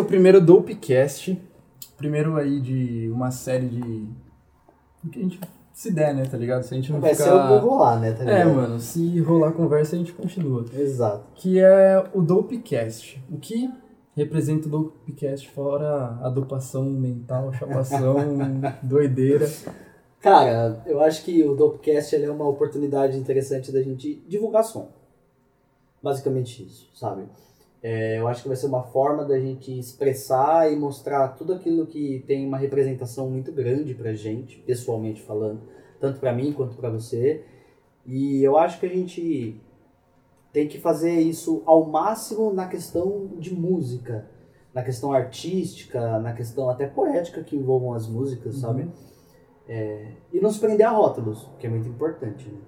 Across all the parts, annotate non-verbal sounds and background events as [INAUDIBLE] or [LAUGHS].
é o primeiro Dopecast. Primeiro aí de uma série de. do que a gente se der, né, tá ligado? Se a gente não Vai ficar... ser o que rolar, né? Tá É, ligado? mano, se rolar a conversa a gente continua. Exato. Que é o Dopecast. O que representa o Dopecast fora a dopação mental, chapação, [LAUGHS] doideira. Cara, eu acho que o Dopecast é uma oportunidade interessante da gente divulgar som. Basicamente isso, sabe? É, eu acho que vai ser uma forma da gente expressar e mostrar tudo aquilo que tem uma representação muito grande pra gente, pessoalmente falando, tanto pra mim quanto pra você. E eu acho que a gente tem que fazer isso ao máximo na questão de música, na questão artística, na questão até poética que envolvam as músicas, sabe? É, e não se prender a rótulos, que é muito importante, né?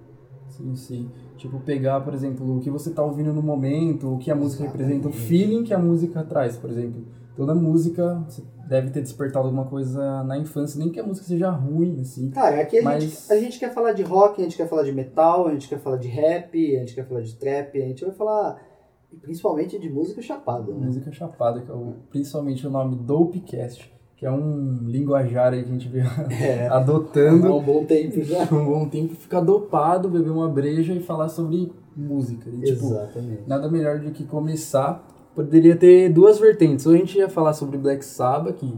Sim, sim. Tipo, pegar, por exemplo, o que você tá ouvindo no momento, o que a música representa, o feeling que a música traz, por exemplo. Toda música deve ter despertado alguma coisa na infância, nem que a música seja ruim, assim. Cara, aqui a, Mas- gente, a gente quer falar de rock, a gente quer falar de metal, a gente quer falar de rap, a gente quer falar de trap, a gente vai falar principalmente de música chapada, né? Música chapada, que é o, principalmente o nome Dopecast, que é um linguajar aí que a gente veio É, [LAUGHS] há adotando um bom tempo já. um bom tempo, ficar dopado, beber uma breja e falar sobre música. E, tipo, Exatamente. Nada melhor do que começar. Poderia ter duas vertentes. Ou a gente ia falar sobre Black Sabbath, que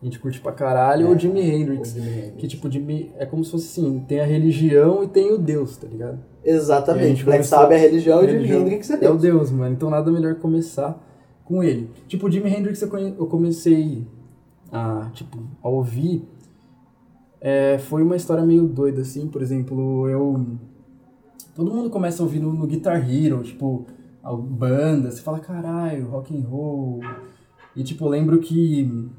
a gente curte pra caralho, ou Jimi Hendrix. Que tipo, Jimi, é como se fosse assim, tem a religião e tem o Deus, tá ligado? A Exatamente. Black Sabbath é religião e Jimi Hendrix é É o Deus. Deus, mano. Então nada melhor começar com ele. Tipo, o Jimi Hendrix eu, eu comecei a, tipo, a ouvir. é, foi uma história meio doida, assim. Por exemplo, eu... Todo mundo começa a ouvir no, Guitar Hero, tipo, a banda. Você fala, caralho, rock and roll. E, tipo, eu lembro que...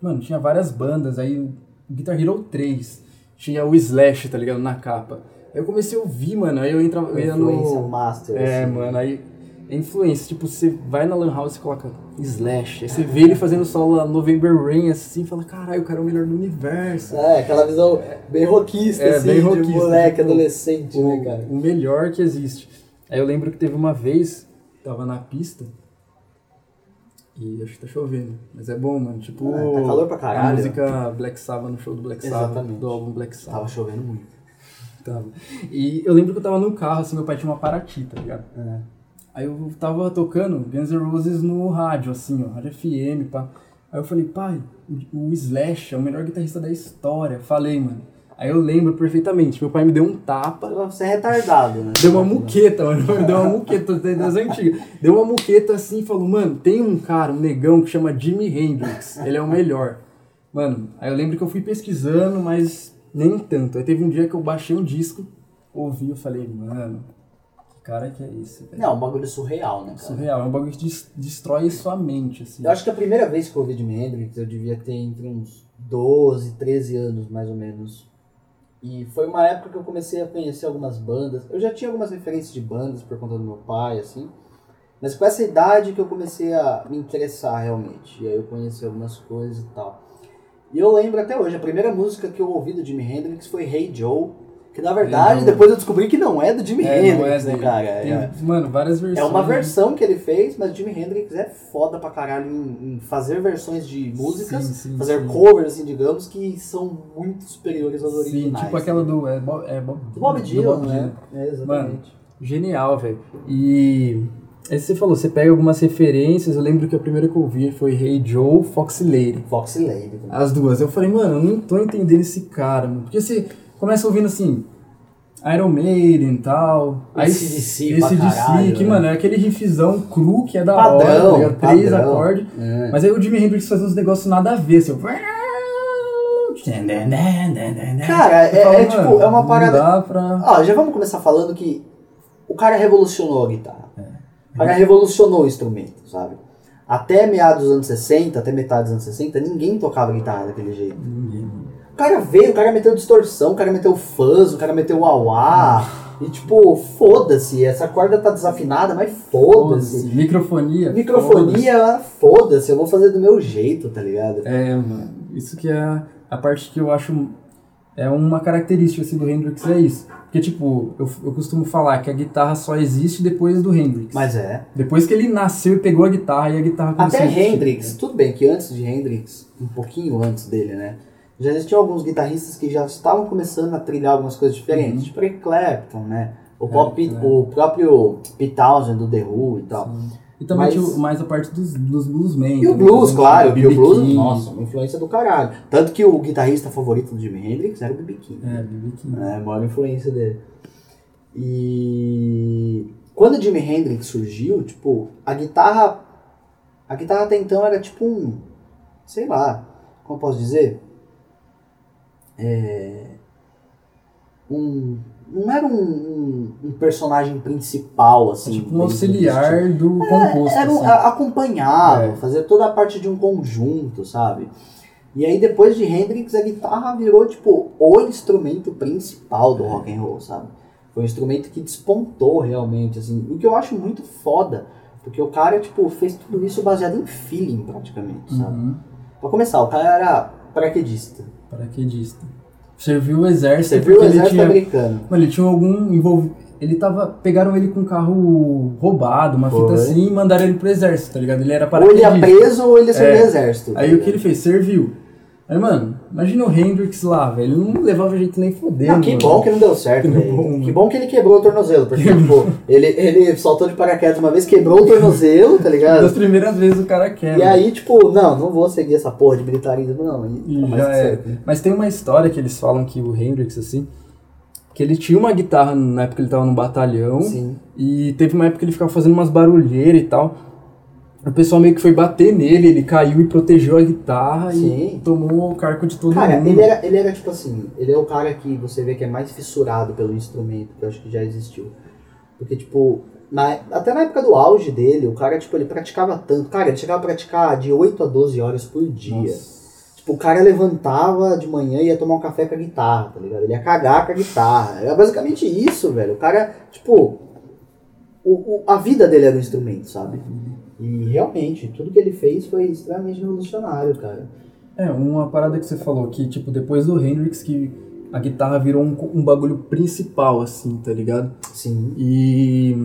Mano, tinha várias bandas. Aí, o Guitar Hero 3 tinha o Slash, tá ligado? Na capa. Aí eu comecei a ouvir, mano. Aí eu entrava... Eu ia no... master. É, assim. mano, aí é influência. Tipo, você vai na Lan House e coloca Slash. Aí você vê ele fazendo solo November Rain assim e fala: caralho, o cara é o melhor do universo. É, aquela visão bem rockista, É, assim, bem de rockista, moleque, tipo, adolescente, né, O, cara? o melhor que existe. Aí eu lembro que teve uma vez, tava na pista. E acho que tá chovendo. Mas é bom, mano. Tipo. Ah, tá calor pra caralho. A música Black Sabbath no show do Black Sabbath, do álbum Black Sabbath. Tava chovendo muito. Tava. E eu lembro que eu tava no carro, assim, meu pai tinha uma Paraty, tá ligado? É. Aí eu tava tocando Guns N' Roses no rádio, assim, ó, rádio FM, pá. Aí eu falei, pai, o, Slash é o melhor guitarrista da história. Falei, mano. Aí eu lembro perfeitamente, meu pai me deu um tapa, Você é retardado, né? deu uma muqueta, mano, me deu uma muqueta das antigas. Deu uma muqueta assim e falou, mano, tem um cara, um negão que chama Jimi Hendrix, ele é o melhor. Mano, aí eu lembro que eu fui pesquisando, mas nem tanto. Aí teve um dia que eu baixei um disco, ouvi, eu falei, mano, cara que é esse, velho? Não, um bagulho surreal, né, cara? Surreal, é um bagulho que des- destrói sua mente, assim. Eu acho que a primeira vez que eu ouvi Jimi Hendrix, eu devia ter entre uns 12, 13 anos, mais ou menos. E foi uma época que eu comecei a conhecer algumas bandas. Eu já tinha algumas referências de bandas por conta do meu pai, assim. Mas com essa idade que eu comecei a me interessar realmente. E aí eu conheci algumas coisas e tal. E eu lembro até hoje, a primeira música que eu ouvi do Jimi Hendrix foi Hey Joe. Que na verdade, Joe. depois eu descobri que não é do Jimi É, Hendrix, não é né, cara? Tem, É. Mano, várias É versões. uma versão que ele fez, mas Jimi Hendrix é foda pra caralho em, em fazer versões de músicas, Sim, sim, fazer sim. covers, assim, digamos, que são muito superiores aos Sim, originais. tipo aquela do. É, Bob, é Bob, Do Bob do Dylan, Bob né? É, exatamente. Genial, velho. E. Aí você falou, você pega algumas referências. Eu lembro que a primeira que eu vi foi Hey Joe, Foxy Lady. Foxy Lady. As duas. Eu falei, mano, eu não tô entendendo esse cara, mano. Porque você começa ouvindo assim. Iron Maiden e tal. Aí AC/DC esse DC, que, né? mano, é aquele riffzão cru que é da Padrão, hora, tá? Três acordes. É. Mas aí o Jimi Hendrix faz uns negócios nada a ver, assim. Cara, é, Eu falo, é tipo, mano, é uma parada. pra... Ó, já vamos começar falando que o cara revolucionou a guitarra. É. O cara revolucionou o instrumento, sabe? Até meados dos anos 60, até metade dos anos 60, ninguém tocava guitarra daquele jeito. O cara veio, o cara meteu distorção, o cara meteu fuzz, o cara meteu wah E tipo, foda-se, essa corda tá desafinada, mas Foda-se. foda-se. Microfonia. Microfonia, foda-se, eu vou fazer do meu jeito, tá ligado? É, mano. Isso que é a parte que eu acho é uma característica assim, do Hendrix, é isso. Porque, tipo, eu, eu costumo falar que a guitarra só existe depois do Hendrix. Mas é. Depois que ele nasceu e pegou a guitarra e a guitarra começou Até a existir. Hendrix, tudo bem que antes de Hendrix, um pouquinho antes dele, né? Já existiam alguns guitarristas que já estavam começando a trilhar algumas coisas diferentes, Uhum. tipo Eric Clapton, né? O, É, próprio, é. o próprio Pete Townshend do The Who e tal. E também Mas- mais a parte dos, dos bluesmen. E o blues, claro, que o blues, King. nossa, uma influência do caralho. Tanto que o guitarrista favorito do Jimi Hendrix era o B.B. King. É, B.B. King. É, a maior influência dele. E quando o Jimi Hendrix surgiu, tipo, a guitarra. A guitarra até então era tipo um. Sei lá, como eu posso dizer? É, um. Não era um, um, um personagem principal, assim. tipo um do auxiliar do composto. Era assim. acompanhava, É. fazia toda a parte de um conjunto, sabe? E aí depois de Hendrix a guitarra virou tipo o instrumento principal do rock and roll, sabe? Foi um instrumento que despontou realmente, assim, o que eu acho muito foda, porque o cara tipo fez tudo isso baseado em feeling praticamente, sabe? Uhum. Pra começar, o cara era paraquedista. Paraquedista. Serviu o exército. Você viu o porque ele exército tinha, americano? Mano, ele tinha algum envolv... Ele tava. Pegaram ele com um carro roubado, uma fita Foi. assim, e mandaram ele pro exército, tá ligado? Ele era Ou ele ia paraquedista. preso ou ele ia ser É. do exército. tá Aí o que ele fez? Serviu. Aí, mano, imagina o Hendrix lá, velho. Ele não levava jeito nem fodendo. Não, que mano. bom que não deu certo, Que velho. bom, Que bom que ele quebrou o tornozelo, porque, tipo, ele, ele saltou de paraquedas uma vez, quebrou o tornozelo, tá Das ligado? primeiras vezes o cara quebra. E aí, tipo, não, não vou seguir essa porra de militarismo, não. E, E tá já é. certo, né? Mas tem uma história que eles falam que o Hendrix, assim, que ele tinha uma guitarra na época que ele tava no batalhão. Sim. E teve uma época que ele ficava fazendo umas barulheiras e tal. O pessoal meio que foi bater nele, ele caiu e protegeu a guitarra Sim. e tomou o cargo de todo Cara, mundo. ele era, ele era tipo assim, ele é o cara que você vê que é mais fissurado pelo instrumento, que eu acho que já existiu. Porque, tipo, na- até na época do auge dele, o cara, tipo, ele praticava tanto. Cara, ele chegava a praticar de 8 a 12 horas por dia. Nossa. Tipo, o cara levantava de manhã e ia tomar um café com a guitarra, tá ligado? Ele ia cagar com a guitarra. Era basicamente isso, velho. O cara, tipo, o, o- a vida dele era um instrumento, sabe? E realmente, tudo que ele fez foi extremamente revolucionário, cara. É, uma parada que você falou, que tipo, depois do Hendrix, que a guitarra virou um, um bagulho principal, assim, tá ligado? Sim. E.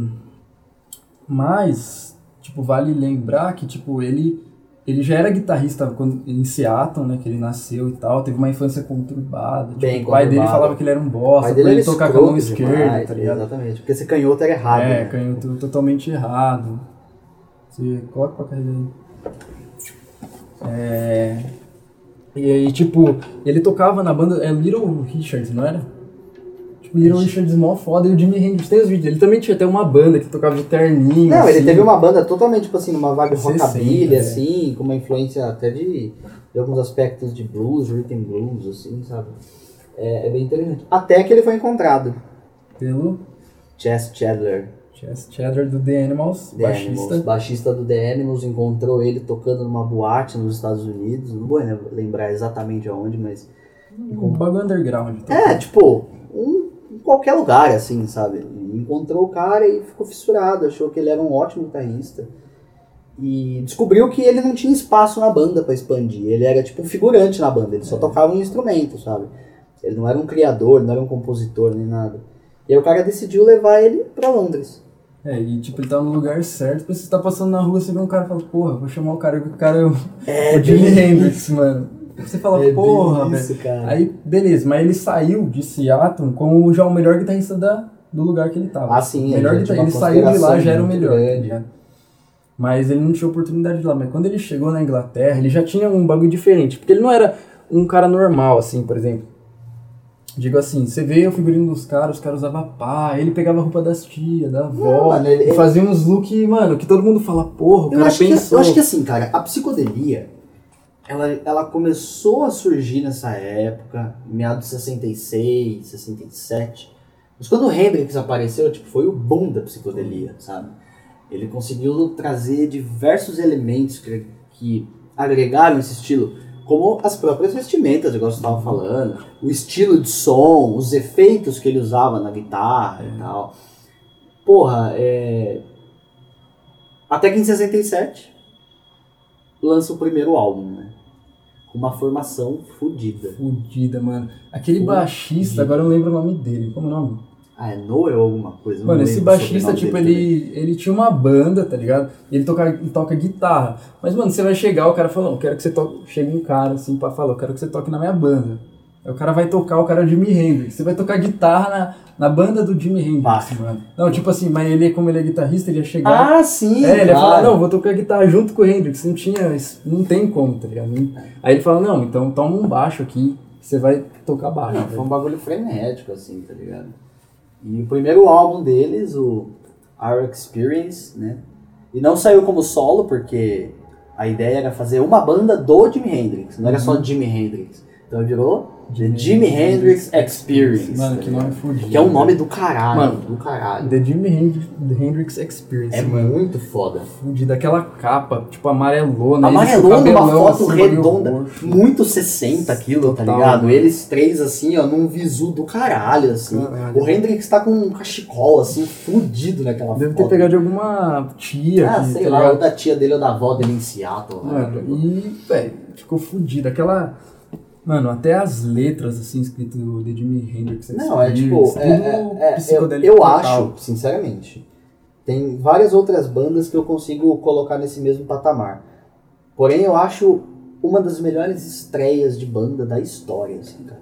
Mas, tipo, vale lembrar que, tipo, ele. Ele já era guitarrista quando, em Seattle, né? Que ele nasceu e tal. Teve uma infância conturbada. Tipo, Bem o pai dele falava que ele era um O bosta, pai dele ele tocar com a mão esquerda, demais, tá ligado? Exatamente. Porque esse canhoto era errado, É, né? canhoto totalmente errado. Você coloca pra carregar aí. É. E aí, tipo, ele tocava na banda. É Little Richards, não era? Tipo, Little Richards mó foda e o Jimi Hendrix tem os vídeos. Ele também tinha até uma banda que tocava de terninho. Não, ele assim. teve uma banda totalmente, tipo assim, numa vibe 60, rockabilly, é. assim, com uma influência até de, de alguns aspectos de blues, rhythm blues, assim, sabe? É, é bem interessante. Até que ele foi encontrado. Pelo Chess Chandler, Chess Cheddar do The Animals, The baixista. Animals, baixista do The Animals, encontrou ele tocando numa boate nos Estados Unidos. Não vou lembrar exatamente aonde, mas. Um bagulho underground. tá? É, tipo, um, em qualquer lugar, assim, sabe? Encontrou o cara e ficou fissurado, achou que ele era um ótimo guitarrista. E descobriu que ele não tinha espaço na banda pra expandir. Ele era tipo um figurante na banda, ele só tocava um instrumento, sabe? Ele não era um criador, não era um compositor, nem nada. E aí o cara decidiu levar ele pra Londres. É, e tipo, ele tava no lugar certo. Você tá passando na rua, você vê um cara e fala, porra, vou chamar o cara, o cara é o, É, o Jimi Hendrix, mano. Você fala, É porra, velho. Aí, beleza, mas ele saiu de Seattle como já o melhor guitarrista da, do lugar que ele tava. Ah, sim, melhor guitarrista. Ele saiu de lá, já era o melhor. tá ligado? Mas ele não tinha oportunidade de lá. Mas quando ele chegou na Inglaterra, ele já tinha um bagulho diferente. Porque ele não era um cara normal, assim, por exemplo. Digo assim, você vê o figurino dos caras, os caras usavam pá, ele pegava a roupa das tias, da avó, mano, ele- e fazia uns look, mano, que todo mundo fala, porra, o Eu cara acho, que, pensou. eu acho que assim, cara, a psicodelia, ela, ela começou a surgir nessa época, meados de 66, 67. Mas quando o Hendrix apareceu, tipo, foi o boom da psicodelia, sabe? Ele conseguiu trazer diversos elementos que, que agregaram esse estilo, como as próprias vestimentas, igual você estava falando, o estilo de som, os efeitos que ele usava na guitarra e tal. Porra, é... Até que em 67 lança o primeiro álbum, né? Com uma formação fodida. Fudida, mano. Aquele Fudida. baixista, agora eu não lembro o nome dele. Como é o nome? Ah, é Noel alguma coisa? eu Mano, esse baixista, tipo, dele ele, ele tinha uma banda, tá ligado? E ele toca, toca guitarra. Mas, mano, você vai chegar, o cara fala, não, quero que você toque. Chega um cara assim pra falar, eu quero que você toque na minha banda. Aí o cara vai tocar, o cara é o Jimi Hendrix. Você vai tocar guitarra na, na banda do Jimi Hendrix, Bah. mano. Não, tipo assim, mas ele, como ele é guitarrista, ele ia chegar. Ah, sim! É, ele ia falar, não, vou tocar guitarra junto com o Hendrix. Não tinha, não tem como, tá ligado? Aí ele fala, não, então toma um baixo aqui, você vai tocar baixo. Não, foi um bagulho frenético, assim, tá ligado? E o primeiro álbum deles, o Our Experience, né? E não saiu como solo, porque a ideia era fazer uma banda do Jimi Hendrix, não era só Jimi Hendrix. Então virou The Jimi Hendrix Experience. Mano, tá que nome fudido. Que é um nome do caralho, Mano, do caralho. The Jimi Hendrix, The Hendrix Experience, É mano. muito foda. Fudido, aquela capa, tipo, amarelona. Numa cabelão foto assim, redonda, roxo. muito 60 aquilo, tá ligado? mano. Eles três assim, ó, num visu do caralho, assim. Caralho. O Hendrix tá com um cachecol, assim, fudido naquela Deve ter foto. pegado de alguma tia Ah, aqui, sei tá lá, ou da tia dele ou da avó dele em Seattle. né? Mano, e, velho, ficou fudido. Aquela... Mano, até as letras, assim, escrito The Jimi Hendrix Não, é tipo, é, é, é, eu, eu acho, sinceramente, tem várias outras bandas que eu consigo colocar nesse mesmo patamar. Porém, eu acho uma das melhores estreias de banda da história, assim, cara.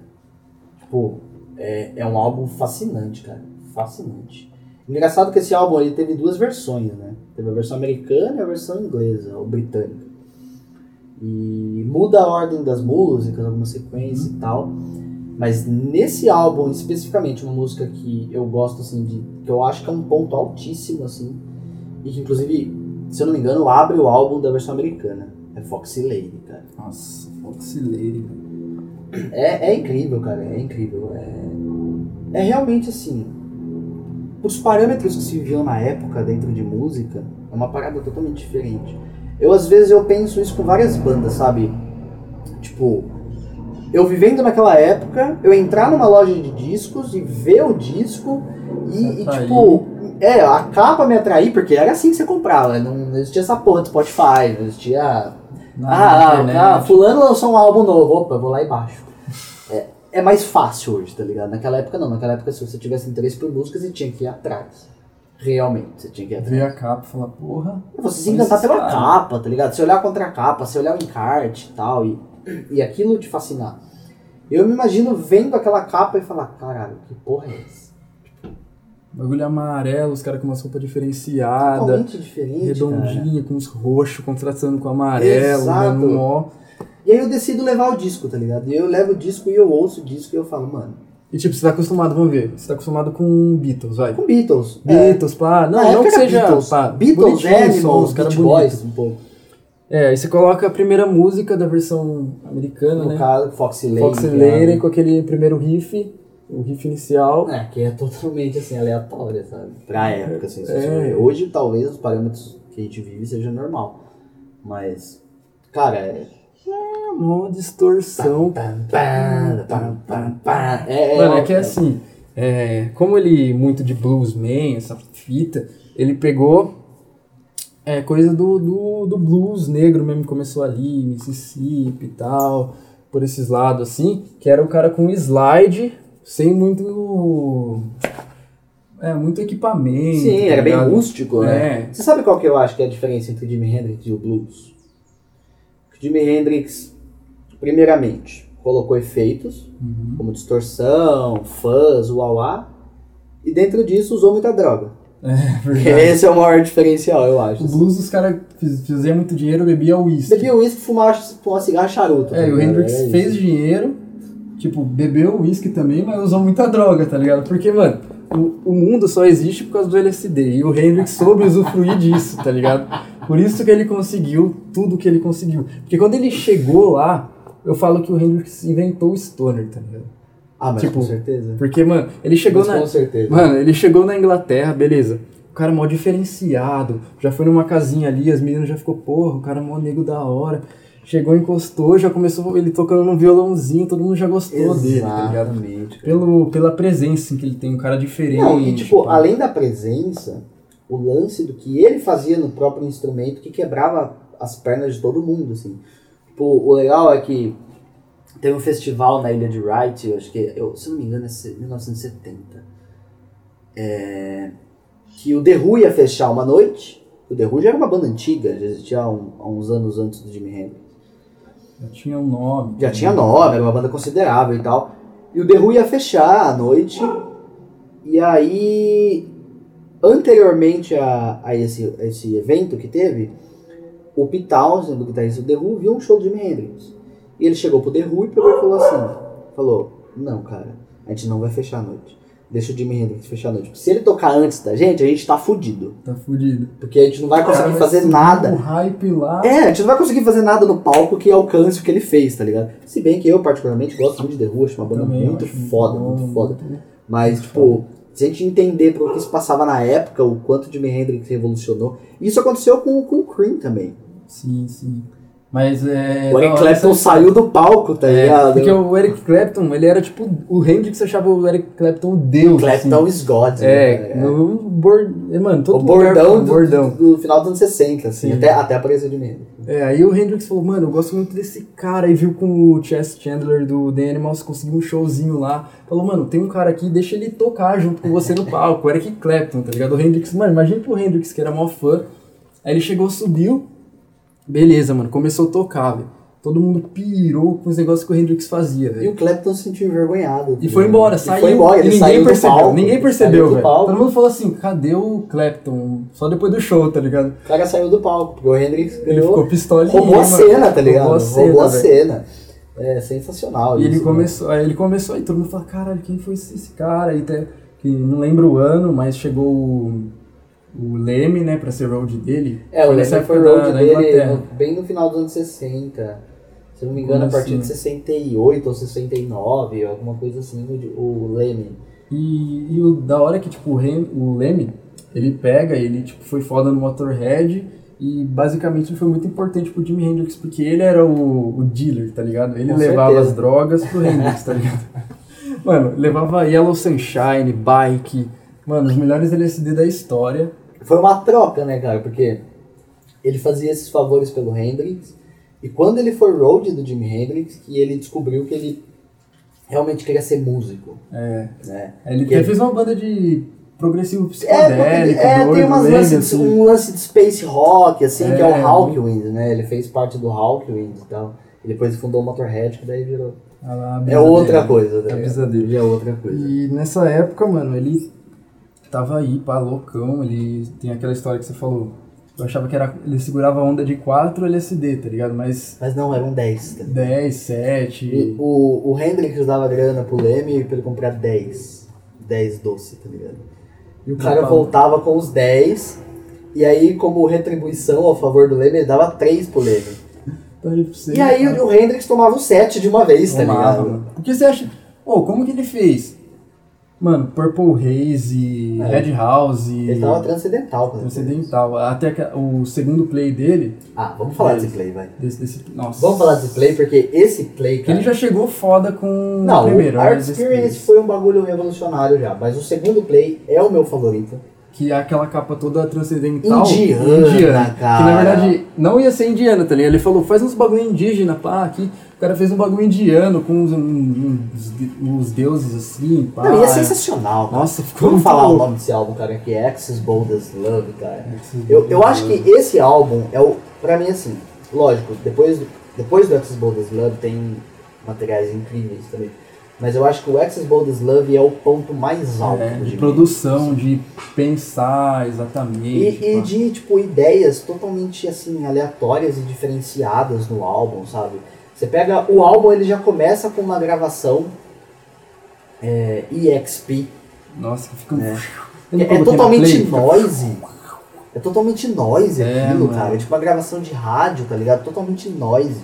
Tipo, é, é um álbum fascinante, cara. Fascinante. Engraçado que esse álbum ele teve duas versões, né? Teve a versão americana e a versão inglesa, ou britânica. E muda a ordem das músicas, alguma sequência e tal. Mas nesse álbum, especificamente, uma música que eu gosto, assim, de. que eu acho que é um ponto altíssimo, assim. E que, inclusive, se eu não me engano, abre o álbum da versão americana. É Foxy Lady, cara. Nossa, Foxy Lady. É, é incrível, cara. É incrível. É, é realmente assim. Os parâmetros que se viviam na época dentro de música é uma parada totalmente diferente. Eu, às vezes, eu penso isso com várias bandas, sabe? Tipo, eu vivendo naquela época, eu entrar numa loja de discos e ver o disco e, e, tipo, é, a capa me atrair, porque era assim que você comprava, não não existia essa porra do Spotify, não existia ah, internet. ah, fulano lançou um álbum novo, opa, eu vou lá e baixo. É, é mais fácil hoje, tá ligado? Naquela época não, naquela época se você tivesse interesse por música, você tinha que ir atrás. Realmente, você tinha que ir atrás. Ver a capa e falar, porra. Você se encantar pela caras. capa, tá ligado? Se olhar contra a capa, se olhar o encarte e tal, e, e aquilo te fascinar. Eu me imagino vendo aquela capa e falar, caralho, que porra é essa? Bagulho amarelo, os caras com umas roupas diferenciadas. Totalmente diferente, cara. redondinha, com os roxos contrastando com amarelo, Exato. mano, ó. E aí eu decido levar o disco, tá ligado? E eu levo o disco e eu ouço o disco e eu falo, mano, E tipo, você tá acostumado, vamos ver, você tá acostumado com Beatles, vai. com Beatles. é. Beatles, pá, não, Na não que era seja, Beatles, pá, Beatles, Animals, bonitos. Boys, um pouco. É, aí você coloca a primeira música da versão americana, No né? caso, Foxy Lady. Foxy é- Lady com aquele primeiro riff, o riff inicial. É, que é totalmente assim, aleatória, sabe? Pra época, assim. É. Hoje, talvez, os parâmetros que a gente vive seja normal. Mas, cara, é. Uma distorção. Pam. É, Mano, é que é assim, é, como ele muito de bluesman, essa fita, ele pegou é, coisa do, do, do blues negro mesmo, começou ali, Mississippi e tal, por esses lados assim, que era o cara com slide, sem muito é, muito equipamento. Sim, tá era bem ligado? rústico, né? É, Você sabe qual que eu acho que é a diferença entre o Jimi Hendrix e o blues? Jimi Hendrix, primeiramente, colocou efeitos, Uhum. como distorção, fuzz, uauá, e dentro disso usou muita droga. [LAUGHS] é. Esse é o maior diferencial, eu acho. O blues os caras fizeram muito dinheiro, bebia uísque. Bebia uísque, fumava, fumava cigarro charuto. É, tá o ligado? Hendrix É fez dinheiro, tipo, bebeu uísque também, mas usou muita droga, tá ligado? Porque, mano, o, o mundo só existe por causa do LSD. E o Hendrix soube usufruir disso, tá ligado? Por isso que ele conseguiu tudo que ele conseguiu. Porque quando ele chegou lá, eu falo que o Hendrix inventou o Stoner, tá ligado? Ah, mas tipo, com certeza. Porque, mano, ele chegou Mas na. Com certeza. Mano, ele chegou na Inglaterra, beleza. O cara mó diferenciado. Já foi numa casinha ali, as meninas já ficou, porra, o cara é mó nego da hora. Chegou, encostou, já começou ele tocando num violãozinho, todo mundo já gostou dele, tá ligado? Exatamente. cara. Pelo, pela presença que ele tem, um cara diferente. Não, e tipo, pá. além da presença, o lance do que ele fazia no próprio instrumento que quebrava as pernas de todo mundo, assim. Tipo, o legal é que teve um festival na ilha de Wright, eu acho que, eu, se não me engano, é se- 1970. é, que o The Who ia fechar uma noite. O The Who já era uma banda antiga, já existia há, um- há uns anos antes do Jimi Hendrix. Já tinha um nome. Já tinha nome, era uma banda considerável e tal. E o The Who ia fechar à noite. E aí, anteriormente a, a esse, a esse evento que teve, o Pete Townsend, do guitarrista do The Who, viu um show do Jimi Hendrix. E ele chegou pro The Who e pegou e falou assim, falou, não cara, a gente não vai fechar a noite. Deixa o Jimi Hendrix fechar a noite. Se ele tocar antes da gente, a gente tá fudido. Tá fudido. Porque a gente não vai conseguir Cara, fazer nada. O hype lá. É, a gente não vai conseguir fazer nada no palco que alcance o que ele fez, tá ligado? Se bem que eu, particularmente, gosto muito de The Who, acho uma banda também, muito foda, muito foda. muito- Mas, tipo, se a gente entender pro que se passava na época, o quanto Jimi Hendrix revolucionou, isso aconteceu com, com o Cream também. Sim, sim. Mas é. o Eric hora Clapton saiu do palco, tá É, ligado? porque o Eric Clapton, ele era tipo. O Hendrix achava o Eric Clapton o deus. Clapton assim. is God. É, né? no bord... Mano, todo o bordão, do, bordão. do final dos anos 60, assim, Sim. até, até apareceu de Hendrix. É, aí o Hendrix falou, mano, eu gosto muito desse cara. E viu com o Chess Chandler do The Animals, conseguiu um showzinho lá. Falou, mano, tem um cara aqui, deixa ele tocar junto com você no palco. O Eric Clapton, tá ligado? O Hendrix, mano, imagina pro Hendrix, que era mó fã. Aí ele chegou, subiu. Beleza, mano, começou a tocar, velho. Todo mundo pirou com os negócios que o Hendrix fazia, E velho. o Clapton se sentiu envergonhado. E foi embora, E saiu. foi embora, ele e ninguém saiu do percebeu. palco, ninguém ele percebeu, velho. Todo mundo falou assim, cadê o Clapton? Só depois do show, tá ligado? O cara saiu do palco, porque o Hendrix Ele ganhou- ficou pistolinha. roubou a cena, tá ligado? Roubou a cena, roubou a cena. É sensacional E ele isso, né? começou, aí ele começou, aí todo mundo falou, caralho, quem foi esse, esse cara? E até, que não lembro o ano, mas chegou o, Leme, né, pra ser road dele. É, o Leme foi road da, da dele no- bem no final dos anos 60. Se eu não me engano, a Como partir assim? de 68 ou 69, alguma coisa assim, o, o Leme. E, e o da hora é que, tipo, o, Rem, o Leme, ele pega, ele, tipo, foi foda no Motorhead e basicamente foi muito importante pro Jimi Hendrix, porque ele era o, o dealer, tá ligado? Ele Com levava certeza. as drogas pro Hendrix, tá ligado? [LAUGHS] Mano, levava Yellow Sunshine, Bike, mano, os melhores LSD da história. Foi uma troca, né, cara? Porque ele fazia esses favores pelo Hendrix. E quando ele foi road do Jimi Hendrix, que ele descobriu que ele realmente queria ser músico, É, né? ele ele fez uma banda de progressivo É, psicodélico, porque, é doido, tem umas lance, assim. um lance de space rock, assim, que é É, o Hawkwind, né? Ele fez parte do Hawkwind e tal. E depois fundou o Motorhead, que daí virou... A- a É outra dele. coisa, É a né? brisa dele. É outra coisa. E nessa época, mano, ele tava aí, pá, loucão. Ele tem aquela história que você falou. Eu achava que era. Ele segurava a onda de 4 LSD, tá ligado? Mas Mas não, eram 10. Tá? 10, 7. E o, o Hendrix dava grana pro Leme pra ele comprar 10. 10 doce, tá ligado? E o cara Opa. voltava com os 10. E aí, como retribuição ao favor do Leme, ele dava 3 pro Leme. Tá E aí o, Hendrix tomava o 7 de uma vez, tá Tomava, ligado? mano. Porque você acha. Ô, como que ele fez? Mano, Purple Haze, É. Red House. Ele tava transcendental. isso. Transcendental. Até que o segundo play dele. Ah, vamos falar desse play, vai. Desse, desse, nossa. Vamos falar desse play, porque esse play, Que cara... ele já chegou foda com Não, o primeiro. o Art né, Experience foi um bagulho revolucionário já, mas o segundo play é o meu favorito. Que é aquela capa toda transcendental. Indiana, cara. Que na verdade não ia ser indiana, tá ligado? Ele falou, faz uns bagulho indígena, pá, aqui. O cara fez um bagulho indiano com uns, uns, uns deuses assim, pá. Não, e é sensacional, cara. Nossa, ficou Vamos falar o louco. nome desse álbum, cara, que é Bold as Love, cara. Eu, eu acho que esse álbum é o, pra mim, assim, lógico, depois, do- depois do Bold as Love tem materiais incríveis também. Mas eu acho que o Access Bold Love é o ponto mais alto É, de Jimi produção, de pensar exatamente. E, e pá. de, tipo, ideias totalmente, assim, aleatórias e diferenciadas no álbum, sabe? Você pega o álbum, ele já começa com uma gravação é, EXP. Nossa, que fica... É. [LAUGHS] Não É, é totalmente play, fica- noise. É totalmente noise É, aquilo, mano. cara. É tipo uma gravação de rádio, tá ligado? Totalmente noise.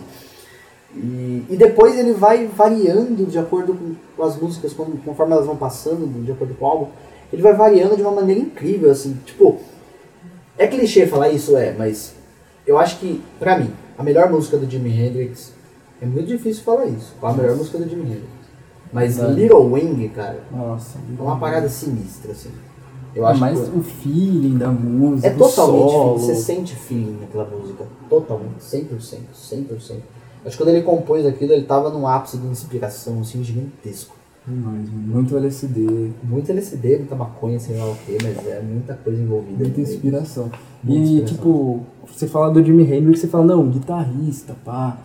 E, e depois ele vai variando de acordo com, as músicas, conforme elas vão passando, de acordo com o álbum. Ele vai variando de uma maneira incrível, assim. Tipo, é clichê falar isso, é, mas eu acho que, pra mim, a melhor música do Jimi Hendrix, é muito difícil falar isso. Qual a melhor música do Jimi Hendrix? Mas. Little Wing, cara, Nossa. é uma parada sinistra, assim. Eu É acho mais que o feeling da música, é totalmente solo. feeling, você sente feeling naquela música. Totalmente, 100%, 100%. Acho que quando ele compôs aquilo, ele tava num ápice de inspiração, assim, gigantesco. Demais, mano. Muito LSD, Muito LSD, muita maconha, sei lá o que, mas é muita coisa envolvida. muita inspiração. Muita e, inspiração. tipo, você fala do Jimi Hendrix, você fala, não, guitarrista, pá.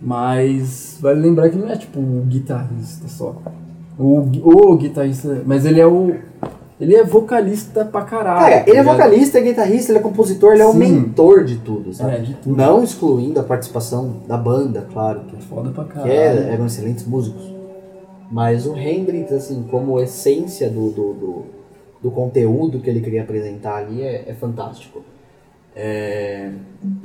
Mas vale lembrar que não é, tipo, o guitarrista só. O, o guitarrista, mas ele é o... Ele é vocalista pra caralho. Cara, tá ele é vocalista, é guitarrista, ele é compositor, ele é o Sim. mentor de tudo, sabe? É, de tudo. Não excluindo a participação da banda, claro, que, Foda pra que caralho. é- eram excelentes músicos. Mas o Hendrix, assim, como essência do, do, do, do conteúdo que ele queria apresentar ali, é, é fantástico. É...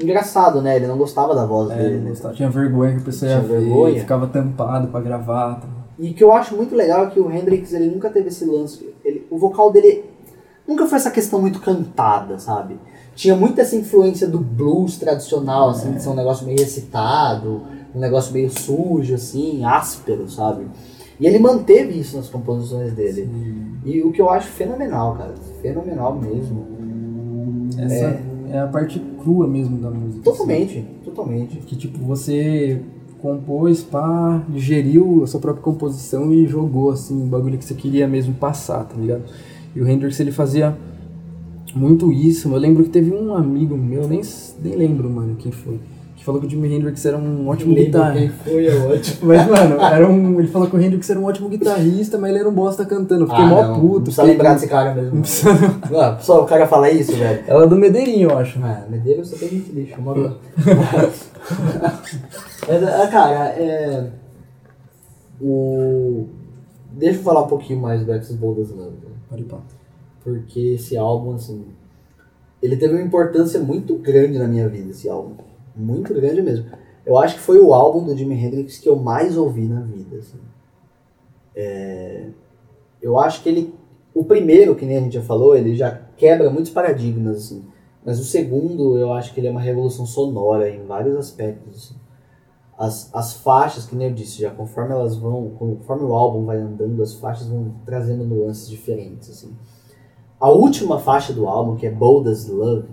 Engraçado, né? Ele não gostava da voz É, dele. né? gostava. Tinha vergonha que a pessoa ia Tinha ver, vergonha. ficava tampado pra gravar. E o que eu acho muito legal é que o Hendrix, ele nunca teve esse lance. Ele, o vocal dele nunca foi essa questão muito cantada, sabe? Tinha muito essa influência do blues tradicional, assim, de ser um negócio meio recitado, um negócio meio sujo, assim, áspero, sabe? E ele manteve isso nas composições dele. E o que eu acho fenomenal, cara. Fenomenal mesmo. Essa é. a parte crua mesmo da música. Totalmente, totalmente. assim. Que tipo, você compôs, pá, digeriu a sua própria composição e jogou assim, o bagulho que você queria mesmo passar, tá ligado? E o Hendrix ele fazia muito isso. Eu lembro que teve um amigo meu, nem, nem lembro, mano, quem foi. Falou que o Jimi Hendrix era um ótimo guitarrista. foi, é ótimo. Mas, mano, era um, ele falou que o Hendrix era um ótimo guitarrista, mas ele era um bosta cantando. Eu fiquei ah, mó não, puto. Não precisa lembrar desse cara mesmo. Não precisa não. Não, só o cara fala isso, velho. Ela é do Medeirinho, eu acho. Ah, Medeiros só tem gente lixo, mano. Mas, ah, cara, é. O. Deixa eu falar um pouquinho mais do Access Love, né? Pode pá. porque esse álbum, assim. Ele teve uma importância muito grande na minha vida, esse álbum. Muito grande mesmo. Eu acho que foi o álbum do Jimi Hendrix que eu mais ouvi na vida, assim. É, Eu acho que ele. O primeiro, que nem a gente já falou, ele já quebra muitos paradigmas, assim. Mas o segundo, eu acho que ele é uma revolução sonora em vários aspectos. assim. As, as faixas, que nem eu disse, já conforme elas vão, conforme o álbum vai andando, as faixas vão trazendo nuances diferentes, assim. A última faixa do álbum, que é Bold as Love,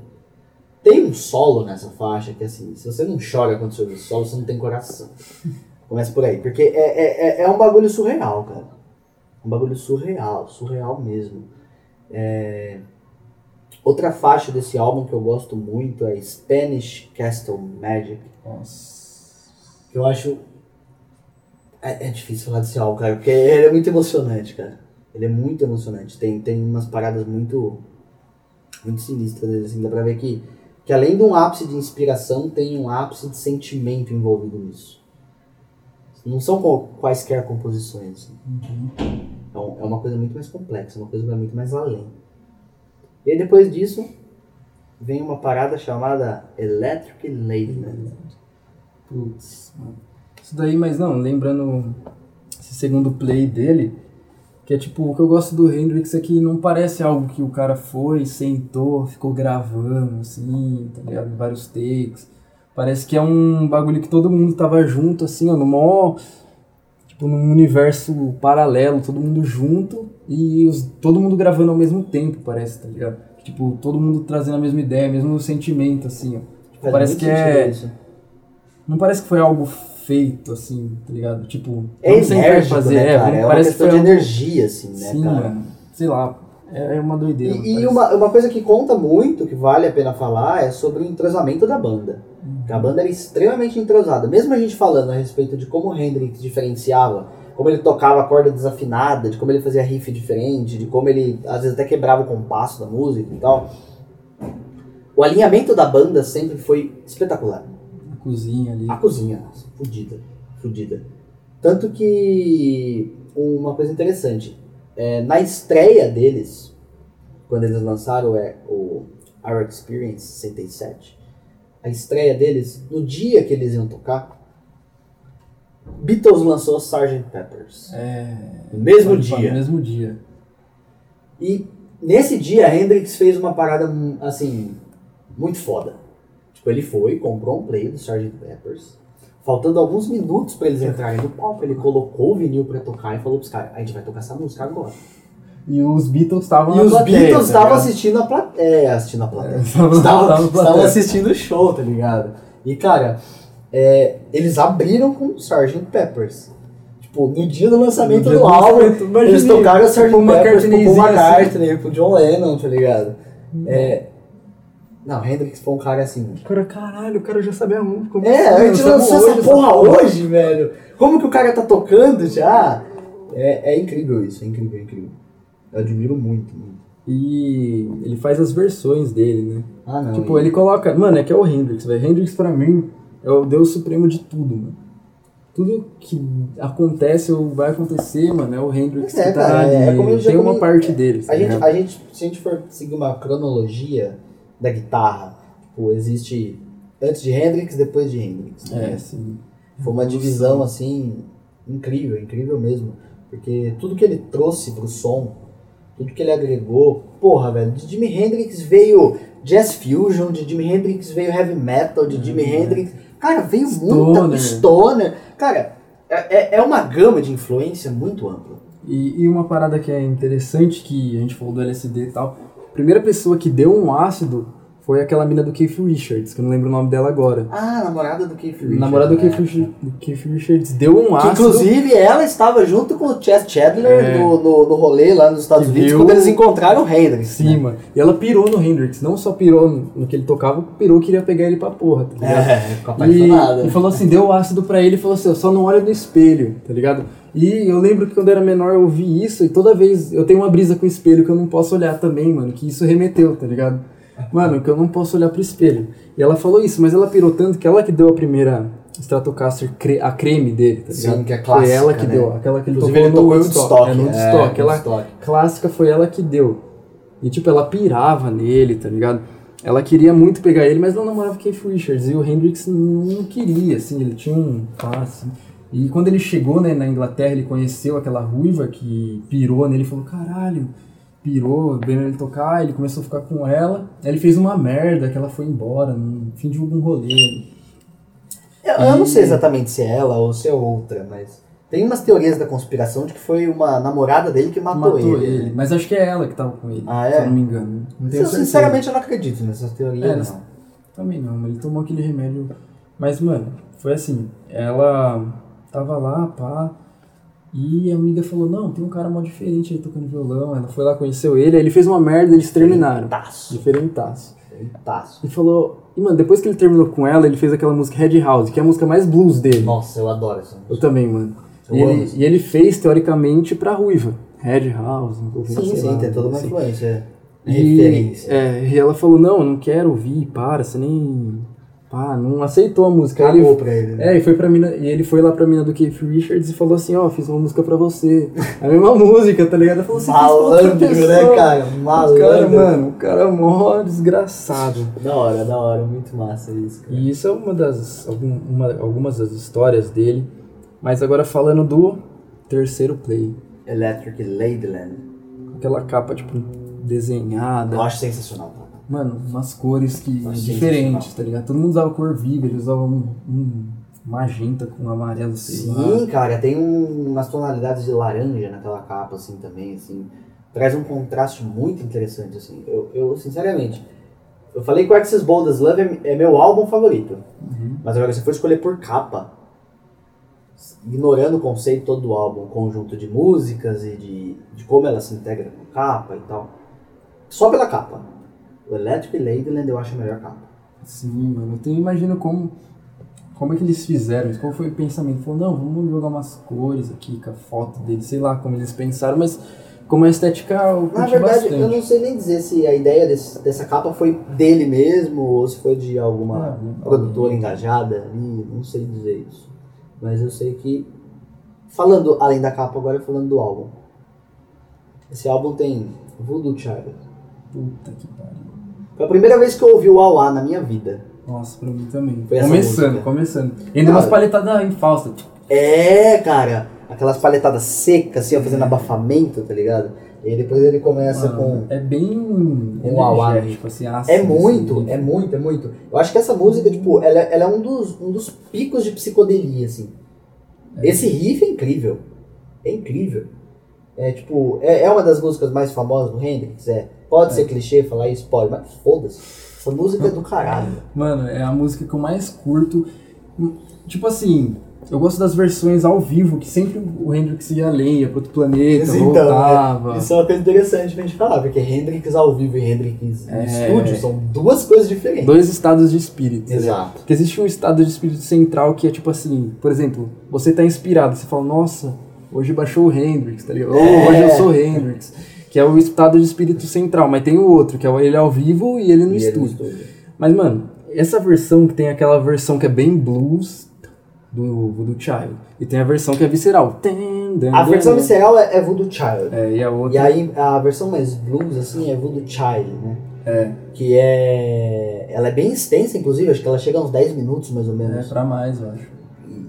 tem um solo nessa faixa que, assim, se você não chora quando você ouve o solo, você não tem coração. [LAUGHS] Começa por aí, porque é, é, é- é um bagulho surreal, cara. Um bagulho surreal, surreal mesmo. É, Outra faixa desse álbum que eu gosto muito é Spanish Castle Magic. Nossa. que Eu acho. É, é difícil falar desse álbum, cara, porque ele é muito emocionante, cara. Ele é muito emocionante. Tem, tem umas paradas muito. Muito sinistras dele, assim. Dá pra ver que, que além de um ápice de inspiração, tem um ápice de sentimento envolvido nisso. Não são quaisquer composições. Uhum. Então, é uma coisa muito mais complexa, uma coisa muito mais além. E aí depois disso, vem uma parada chamada Electric Ladyland. Putz, mano. Isso daí, mas não, lembrando esse segundo play dele, que é tipo, o que eu gosto do Hendrix é que não parece algo que o cara foi, sentou, ficou gravando, assim, tá ligado? Vários takes. Parece que é um bagulho que todo mundo tava junto, assim, ó, no maior. Tipo, num universo paralelo, todo mundo junto e os, todo mundo gravando ao mesmo tempo, parece, tá ligado? Tipo, todo mundo trazendo a mesma ideia, mesmo sentimento, assim, ó. Faz Parece que é- isso. Não parece que foi algo feito, assim, tá ligado? Tipo, É e enérgico, fazer, né, é, cara? É uma parece que questão foi de energia, assim, né, Sim, cara? mano. Sei lá, é é uma doideira. E, e uma, uma coisa que conta muito, que vale a pena falar, é sobre o entrosamento da banda. Uhum. Que A banda era extremamente entrosada. Mesmo a gente falando a respeito de como o Hendrix diferenciava, como ele tocava a corda desafinada, de como ele fazia riff diferente, de como ele às vezes até quebrava o compasso da música e tal. O alinhamento da banda sempre foi espetacular. A cozinha ali. A cozinha, fudida, fudida. Tanto que uma coisa interessante, é, na estreia deles, quando eles lançaram é, o Our Experience 67, a estreia deles, no dia que eles iam tocar, Beatles lançou Sgt. Peppers. É. No mesmo dia. No mesmo dia. E nesse dia, Hendrix fez uma parada, hum, assim, muito foda. Tipo, ele foi, comprou um play do Sgt. Peppers. Faltando alguns minutos pra eles entrarem no palco, ele colocou o vinil pra tocar e falou pros caras, a gente vai tocar essa música agora. E os Beatles estavam E na os plateia, Beatles tá estavam assistindo a plateia. Assistindo a plateia. É, [LAUGHS] estavam- assistindo o show, tá ligado? E, cara, é, eles abriram com o Sgt. Peppers. Tipo, Tipo, no dia do lançamento dia do do álbum, eles tocaram o Sgt. Paul Pepper's Paul McCartneyzinho McCartney, pro John Lennon, tá ligado? É... Não, Hendrix foi um cara assim... Cara, caralho, o cara já sabe a música. como É, a gente lançou essa porra hoje, velho. Como que o cara tá tocando já? É, é incrível isso, é incrível, é incrível. Eu admiro muito, muito. E ele faz as versões dele, né? Ah, não. tipo, e- ele coloca. Mano, é que é o Hendrix, velho. Hendrix pra mim é o Deus Supremo de tudo, mano. Tudo que acontece ou vai acontecer, mano, é o Hendrix É, que tá cara, ali. é como eu já Tem uma comi- parte dele. A gente, a gente, se a gente for seguir uma cronologia da guitarra, tipo, existe antes de Hendrix, depois de Hendrix. né? É, sim. Foi uma divisão assim incrível, incrível mesmo, porque tudo que ele trouxe pro som, tudo que ele agregou, porra, velho, de Jimi Hendrix veio jazz fusion, de Jimi Hendrix veio heavy metal, de Jimi Hendrix, cara, veio muita Stoner. stoner, cara, é, é- é uma gama de influência muito ampla. E, e uma parada que é interessante, que a gente falou do LSD e tal. A primeira pessoa que deu um ácido foi aquela mina do Keith Richards, que eu não lembro o nome dela agora. Ah, namorada do Keith Richards. namorada do né? Keith, Richards- do Keith Richards deu um Que, ácido. inclusive, ela estava junto com o Chess Chandler É. no, no, no rolê lá nos Estados Que Unidos, viu- quando eles encontraram o Hendrix. Sim, né? mano. E ela pirou no Hendrix. Não só pirou no, no que ele tocava, pirou que queria pegar ele pra porra, tá ligado? É, ficou E, apaixonada. e falou assim, deu ácido pra ele e falou assim, eu só não olho no espelho, tá ligado? E eu lembro que quando eu era menor eu ouvi isso e toda vez eu tenho uma brisa com o espelho que eu não posso olhar também, mano, que isso remeteu, tá ligado? Mano, que eu não posso olhar pro espelho. E ela falou isso, mas ela pirou tanto que ela que deu a primeira Stratocaster, cre- a creme dele, tá Sim, ligado? que é Foi clássica, ela que né? deu, aquela que ele Inclusive, tocou ele tocou no Woodstock. É, no é, Woodstock. Aquela Woodstock. clássica foi ela que deu. E tipo, ela pirava nele, tá ligado? Ela queria muito pegar ele, mas não namorava Keith Richards. E o Hendrix não queria, assim, ele tinha um passe. E quando ele chegou né, na Inglaterra, ele conheceu aquela ruiva que pirou nele e falou, caralho, pirou, vendo ele tocar, ele começou a ficar com ela. Aí ele fez uma merda, que ela foi embora, no fim de algum rolê. Eu, eu não E- sei exatamente se é ela ou se é outra, mas tem umas teorias da conspiração de que foi uma namorada dele que matou, ele. Mas acho que é ela que tava com ele, Ah, se é? eu não me engano. Não Eu, sinceramente, eu não acredito nessas teorias, É, não. Também não, mas ele tomou aquele remédio. Mas, mano, foi assim, ela tava lá, pá, e a amiga falou, não, tem um cara mó diferente aí tocando violão. Ela foi lá, conheceu ele, aí ele fez uma merda e eles terminaram. Taço. Diferentaço. Taço. E falou, e mano, depois que ele terminou com ela, ele fez aquela música Red House, que é a música mais blues dele. Nossa, eu adoro essa Eu música. também, mano. Eu E ele, e ele fez, teoricamente, pra Ruiva. Red House, Sim, sei sim, lá, tem toda uma assim. influência. E, referência. é, e ela falou, não, eu não quero ouvir, para, você nem. Pá, não aceitou a música. Ele, pra ele, né? é, e foi pra mina, e ele foi lá pra mina do Keith Richards e falou assim, ó, fiz uma música pra você. A mesma [LAUGHS] música, tá ligado? Falou, outra Malandro, né, cara? O Malandro. cara, mano, o cara é mó desgraçado. Da hora, da hora. Muito massa isso, cara. E isso é uma das, algum- uma- algumas das histórias dele. Mas agora falando do terceiro play. Electric Ladyland. Aquela capa, tipo, desenhada. Eu acho sensacional. Mano, umas cores que Achei diferentes, tá ligado? Todo mundo usava cor viva, eles usavam um, um magenta com amarelo, sei lá. Sim, cara, tem um, umas tonalidades de laranja naquela capa, assim, também, assim. Traz um contraste muito interessante, assim. Eu, eu sinceramente, eu falei que o Access Bold as Love é, é meu álbum favorito. Uhum. Mas agora, se for escolher por capa, ignorando o conceito todo do álbum, o conjunto de músicas e de, de como ela se integra com capa e tal, só pela capa. O Electric Ladyland eu acho a melhor capa. Sim, mano. Eu tenho, imagino como, como é que eles fizeram isso, qual foi o pensamento. Falou, não, vamos jogar umas cores aqui com a foto dele, sei lá como eles pensaram, mas como a estética eu Na verdade, bastante. eu não sei nem dizer se a ideia desse- dessa capa foi dele mesmo ou se foi de alguma Ah, produtora engajada ali, não sei dizer isso. Mas eu sei que, falando além da capa, agora falando do álbum. Esse álbum tem Voodoo Child. Puta que pariu. Foi a primeira vez que eu ouvi o Auá na minha vida. Nossa, pra mim também. Foi começando, música. começando. E ainda Cara. umas paletadas em falsa. É, cara, aquelas paletadas secas, assim, ó, fazendo abafamento, tá ligado? E aí depois ele começa com. É bem Um auá, energético, assim, ácido. É muito, assim. é muito, é muito. Eu acho que essa música, tipo, ela, ela é um dos, um dos picos de psicodelia, assim. Esse riff é incrível. É incrível. É tipo, é, é uma das músicas mais famosas do Hendrix, é. Pode ser clichê falar isso, pode, mas foda-se. Essa música é do caralho. Mano, é a música que eu mais curto. Tipo assim, eu gosto das versões ao vivo, que sempre o Hendrix ia além, ia pro outro planeta, Então, voltava. é, isso é uma coisa interessante pra gente falar, porque Hendrix ao vivo e Hendrix no É. estúdio são duas coisas diferentes. Dois estados de espírito. né? Exato. Porque existe um estado de espírito central que é tipo assim, por exemplo, você tá inspirado, você fala, nossa, hoje baixou o Hendrix, tá ligado? Ou É. hoje eu sou Hendrix. Que é o estado de espírito central, mas tem o outro, que é ele ao vivo e ele no E ele no estúdio. Mas, mano, essa versão que tem aquela versão que é bem blues do Voodoo Child. E tem a versão que é visceral. A versão visceral é, é Voodoo Child. É, e a outra. E aí a versão mais blues, assim, é Voodoo Child, né? É, Que é. Ela é bem extensa, inclusive, acho que ela chega a uns 10 minutos mais ou é menos. pra mais, eu acho.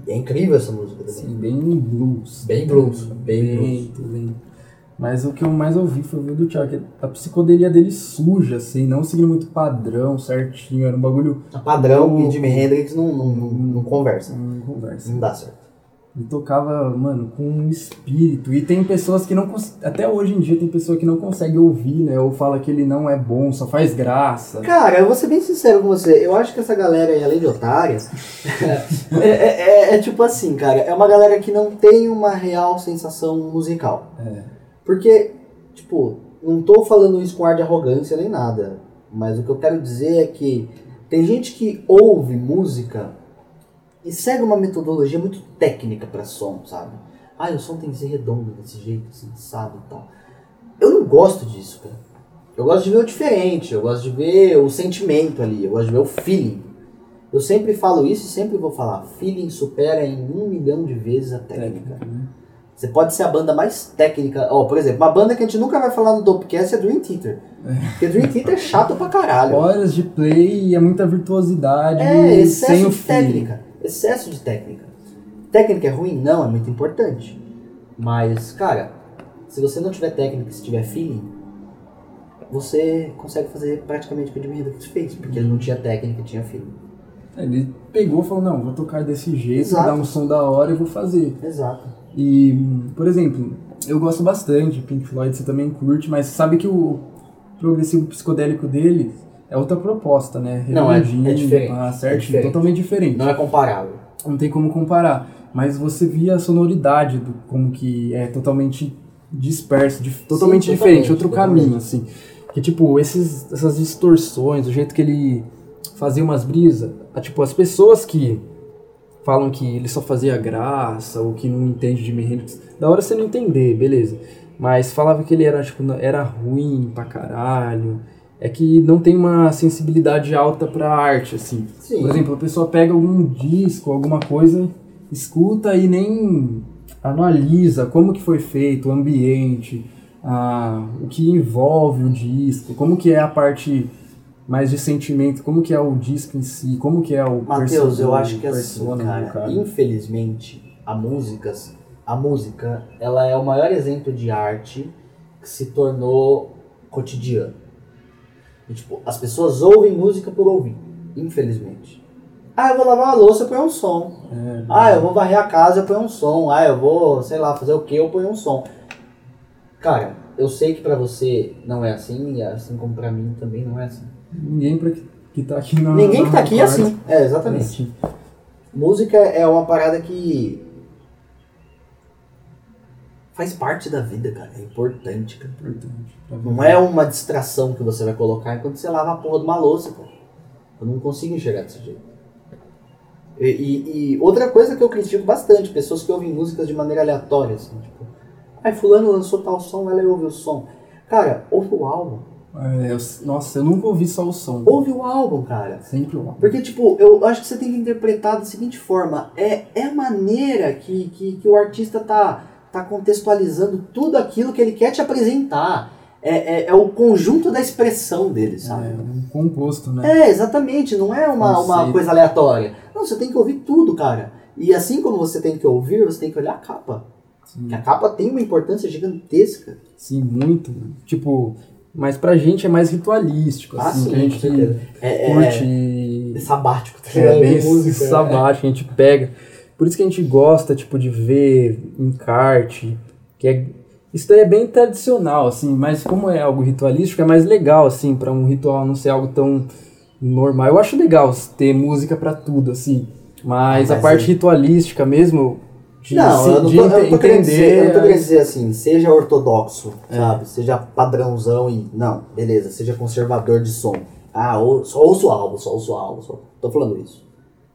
E é incrível essa música também. Assim, bem blues. Bem blues, bem blues. lento, lento. Mas o que eu mais ouvi foi o Voodoo Child, que a psicodelia dele suja, assim, não seguindo muito padrão certinho, era um bagulho. A padrão e Jimi Hendrix não, não, não, não conversa. Não conversa. Não dá certo. Ele tocava, mano, com um espírito. E tem pessoas que não. cons- Até hoje em dia tem pessoa que não consegue ouvir, né? Ou fala que ele não é bom, só faz graça. Cara, eu vou ser bem sincero com você. Eu acho que essa galera aí, além de otárias, [LAUGHS] é, é- é- é tipo assim, cara. É uma galera que não tem uma real sensação musical. É. Porque, tipo, não tô falando isso com ar de arrogância nem nada. Mas o que eu quero dizer é que tem gente que ouve música e segue uma metodologia muito técnica pra som, sabe? Ah, o som tem que ser redondo desse jeito, assim, assado e tal. Eu não gosto disso, cara. Eu gosto de ver o diferente, eu gosto de ver o sentimento ali, eu gosto de ver o feeling. Eu sempre falo isso e sempre vou falar. Feeling supera em um milhão de vezes a técnica. Técnica, né? Você pode ser a banda mais técnica. Ó, por exemplo, uma banda que a gente nunca vai falar no Dopecast é Dream Theater. Porque Dream Theater é chato pra caralho. Horas de play e é muita virtuosidade. É, sem excesso o de técnica. Excesso de técnica. Técnica é ruim? Não, é muito importante. Mas, cara, se você não tiver técnica e se tiver feeling, você consegue fazer praticamente o que o Jimi Hendrix fez. Porque ele não tinha técnica, tinha feeling. Ele pegou e falou, não, vou tocar desse jeito, Exato. dar um som da hora e vou fazer. Exato. E, por exemplo, eu gosto bastante de Pink Floyd, você também curte, mas sabe que o progressivo psicodélico dele é outra proposta, né? Não, é- é diferente, pá, é certinho, diferente. totalmente diferente. Não é comparável. Não tem como comparar. Mas você via a sonoridade do como que é totalmente disperso, dif- totalmente totalmente, diferente, outro totalmente. caminho, assim. Que, tipo, esses, essas distorções, o jeito que ele fazia umas brisas, tipo, as pessoas que falam que ele só fazia graça ou que não entende de Hendrix, da hora você não entender, beleza. Mas falava que ele era, tipo, era ruim pra caralho. É que não tem uma sensibilidade alta pra arte, assim. Sim. Por exemplo, a pessoa pega algum disco, alguma coisa, escuta e nem analisa como que foi feito, o ambiente, a, o que envolve o disco, como que é a parte mais de sentimento, como que é o disco em si, como que é o Matheus, eu acho que assim, persona do cara, infelizmente, a música, a música, ela é o maior exemplo de arte que se tornou cotidiano. E, tipo, as pessoas ouvem música por ouvir, infelizmente. Ah, eu vou lavar a louça, eu ponho um som. É, Ah, eu vou varrer a casa, eu ponho um som. Ah, eu vou, sei lá, fazer o que, eu ponho um som. Cara, eu sei que pra você não é assim, e assim como pra mim também não é assim. Ninguém pra, que tá aqui na Ninguém que tá aqui é assim. É, exatamente. assim. Música é uma parada que faz parte da vida, cara. É importante, cara. Importante. Não é uma distração que você vai colocar enquanto você lava a porra de uma louça, cara. Eu não consigo enxergar desse jeito. E, e- e outra coisa que eu critico bastante, pessoas que ouvem músicas de maneira aleatória, assim, tipo, ai, fulano lançou tal som, ela ouve o som. Cara, ouve o álbum. É, eu- nossa, eu nunca ouvi só o som. Ouve o álbum, cara. Sempre o álbum. Porque, tipo, eu acho que você tem que interpretar da seguinte forma: é, é a maneira que, que, que o artista tá, tá contextualizando tudo aquilo que ele quer te apresentar. É, é, é o conjunto da expressão dele, É, sabe? um composto, né? É, exatamente, não é uma, uma coisa aleatória. Não, você tem que ouvir tudo, cara. E assim como você tem que ouvir, você tem que olhar a capa. Sim. Que a capa tem uma importância gigantesca. Sim, muito. Tipo, mas pra gente é mais ritualístico, Ah, assim, sim, que a gente. É, é- curte. É sabático, tá É, ligado? bem De música, sabático, a gente pega. Por isso que a gente gosta, tipo, de ver encarte, que é... Isso daí é bem tradicional, assim, mas como é algo ritualístico, é mais legal, assim, pra um ritual não ser algo tão normal. Eu acho legal ter música pra tudo, assim. Mas, Mas a parte é- ritualística mesmo, de, Não, eu não tô, eu não tô querendo dizer, eu não tô querendo entender. dizer assim, seja ortodoxo, É. sabe? Seja padrãozão e. Não, beleza, seja conservador de som. Ah, ou, só ouço o álbum, só ouço o álbum, só. Tô falando isso.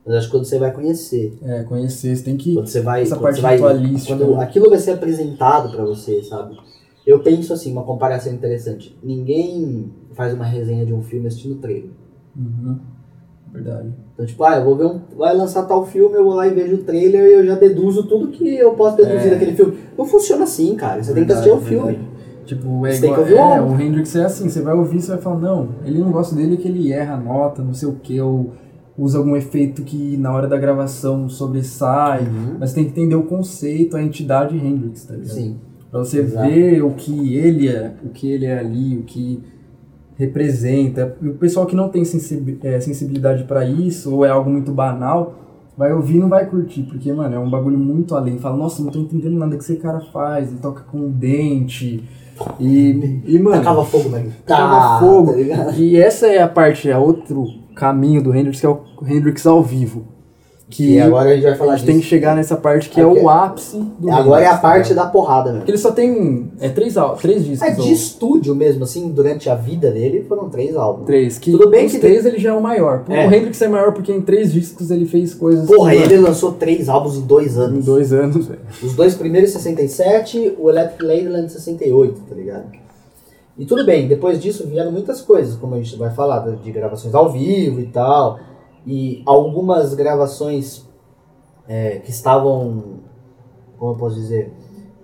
Mas acho que quando você vai conhecer, É, conhecer, você tem que. quando você vai. Essa quando parte você vai quando né? aquilo vai ser apresentado pra você, sabe? Eu penso assim, uma comparação interessante. Ninguém faz uma resenha de um filme assistindo trailer. Uhum. Verdade. Então, tipo, ah, eu vou ver um. Vai lançar tal filme, eu vou lá e vejo o trailer e eu já deduzo tudo que eu posso deduzir É. daquele filme. Não funciona assim, cara. Você tem que assistir o Verdade, filme. verdade. Tipo, é Você tem igual, que ouvir o é, o Hendrix é assim, você vai ouvir, você vai falar, não, ele não gosta dele que ele erra a nota, não sei o que, ou usa algum efeito que na hora da gravação sobressai, Uhum. mas tem que entender o conceito, a entidade Hendrix, tá ligado? Sim. Pra você Exato. ver o que ele é, o que ele é ali, o que representa. E o pessoal que não tem é, sensibilidade pra isso, ou é algo muito banal, vai ouvir e não vai curtir, porque, mano, é um bagulho muito além. Fala, nossa, não tô entendendo nada que esse cara faz, ele toca com o dente. E, e mano, Tacava fogo na guitarra. tacava fogo. Tá ligado? e essa é a parte, é outro caminho do Hendrix, que é o Hendrix ao vivo. Que E agora a gente vai a falar gente tem que disso. chegar nessa parte que é, Aqui- o ápice do Agora é a parte ligado? da porrada, mesmo. Porque ele só tem. É três, três discos. É de ou estúdio mesmo, assim, durante a vida dele foram três álbuns. Três. Que Tudo bem que três ele já é o maior. É. O Hendrix é maior porque em três discos ele fez coisas. Porra, ele lançou três álbuns em dois mano, Em anos. dois anos, velho. Os dois primeiros em 67, o Electric Ladyland em 68, tá ligado? E tudo bem, depois disso vieram muitas coisas, como a gente vai falar, de gravações ao vivo e tal. E algumas gravações é, que estavam, como eu posso dizer,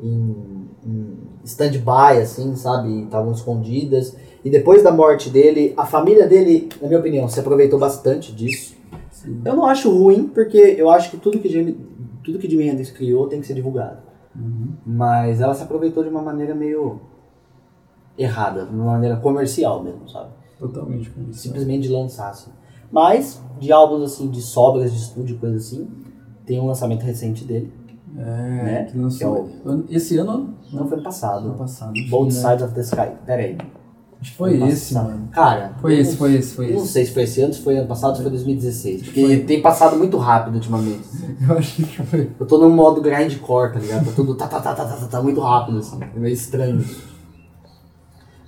em, em stand-by, assim, sabe? Estavam escondidas. E depois da morte dele, a família dele, na minha opinião, se aproveitou bastante disso. Sim. Eu não acho ruim, porque eu acho que tudo que Jimi, tudo que Jimi Hendrix criou tem que ser divulgado. Uhum. Mas ela se aproveitou de uma maneira meio errada, de uma maneira comercial mesmo, sabe? Totalmente com isso. Simplesmente de lançar, assim. Mas, de álbuns, assim, de sobras de estúdio, coisa assim, tem um lançamento recente dele. É, né? que lançou. ano- Esse ano? Não foi ano Ano passado. passado. Both enfim, né? Sides of the Sky. Pera aí. Acho que foi Ano esse, passado. mano. Cara, Foi esse, foi esse, foi eu Não esse. sei se foi esse ano, se foi ano passado, se foi 2016. Porque Foi. tem passado muito rápido ultimamente. [LAUGHS] Eu acho que foi. Eu tô num modo grindcore, tá ligado? Tá tudo tá, tá, tá, tá, tá, tá, tá muito rápido, assim. É meio estranho.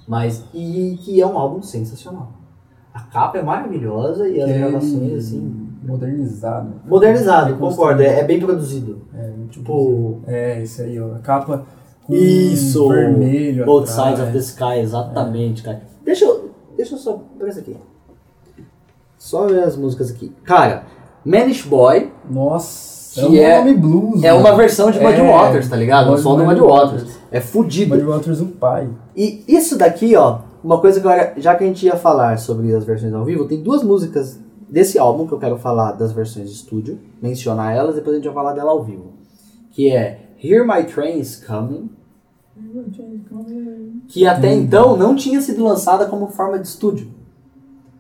Mas, e que é um álbum sensacional. A capa é maravilhosa e as é gravações, assim. Modernizado. Modernizado, concordo. É, é bem produzido. É, Tipo, É, esse aí, ó. A capa com Isso! vermelho Both atrás. Sides of the Sky, exatamente, cara. Deixa eu, deixa eu só. Presta aqui. Só ver as músicas aqui. Cara, Manish Boy Nossa, Que é é- um nome blues. é uma versão de Muddy É, Waters, tá ligado? O som do Muddy Waters. É fudido. Muddy Waters, o pai. E isso daqui, ó, uma coisa que agora, já que a gente ia falar sobre as versões ao vivo, tem duas músicas desse álbum que eu quero falar das versões de estúdio, mencionar elas, depois a gente vai falar dela ao vivo. Que é Hear My Train is Coming, que até Hum. então não tinha sido lançada como forma de estúdio.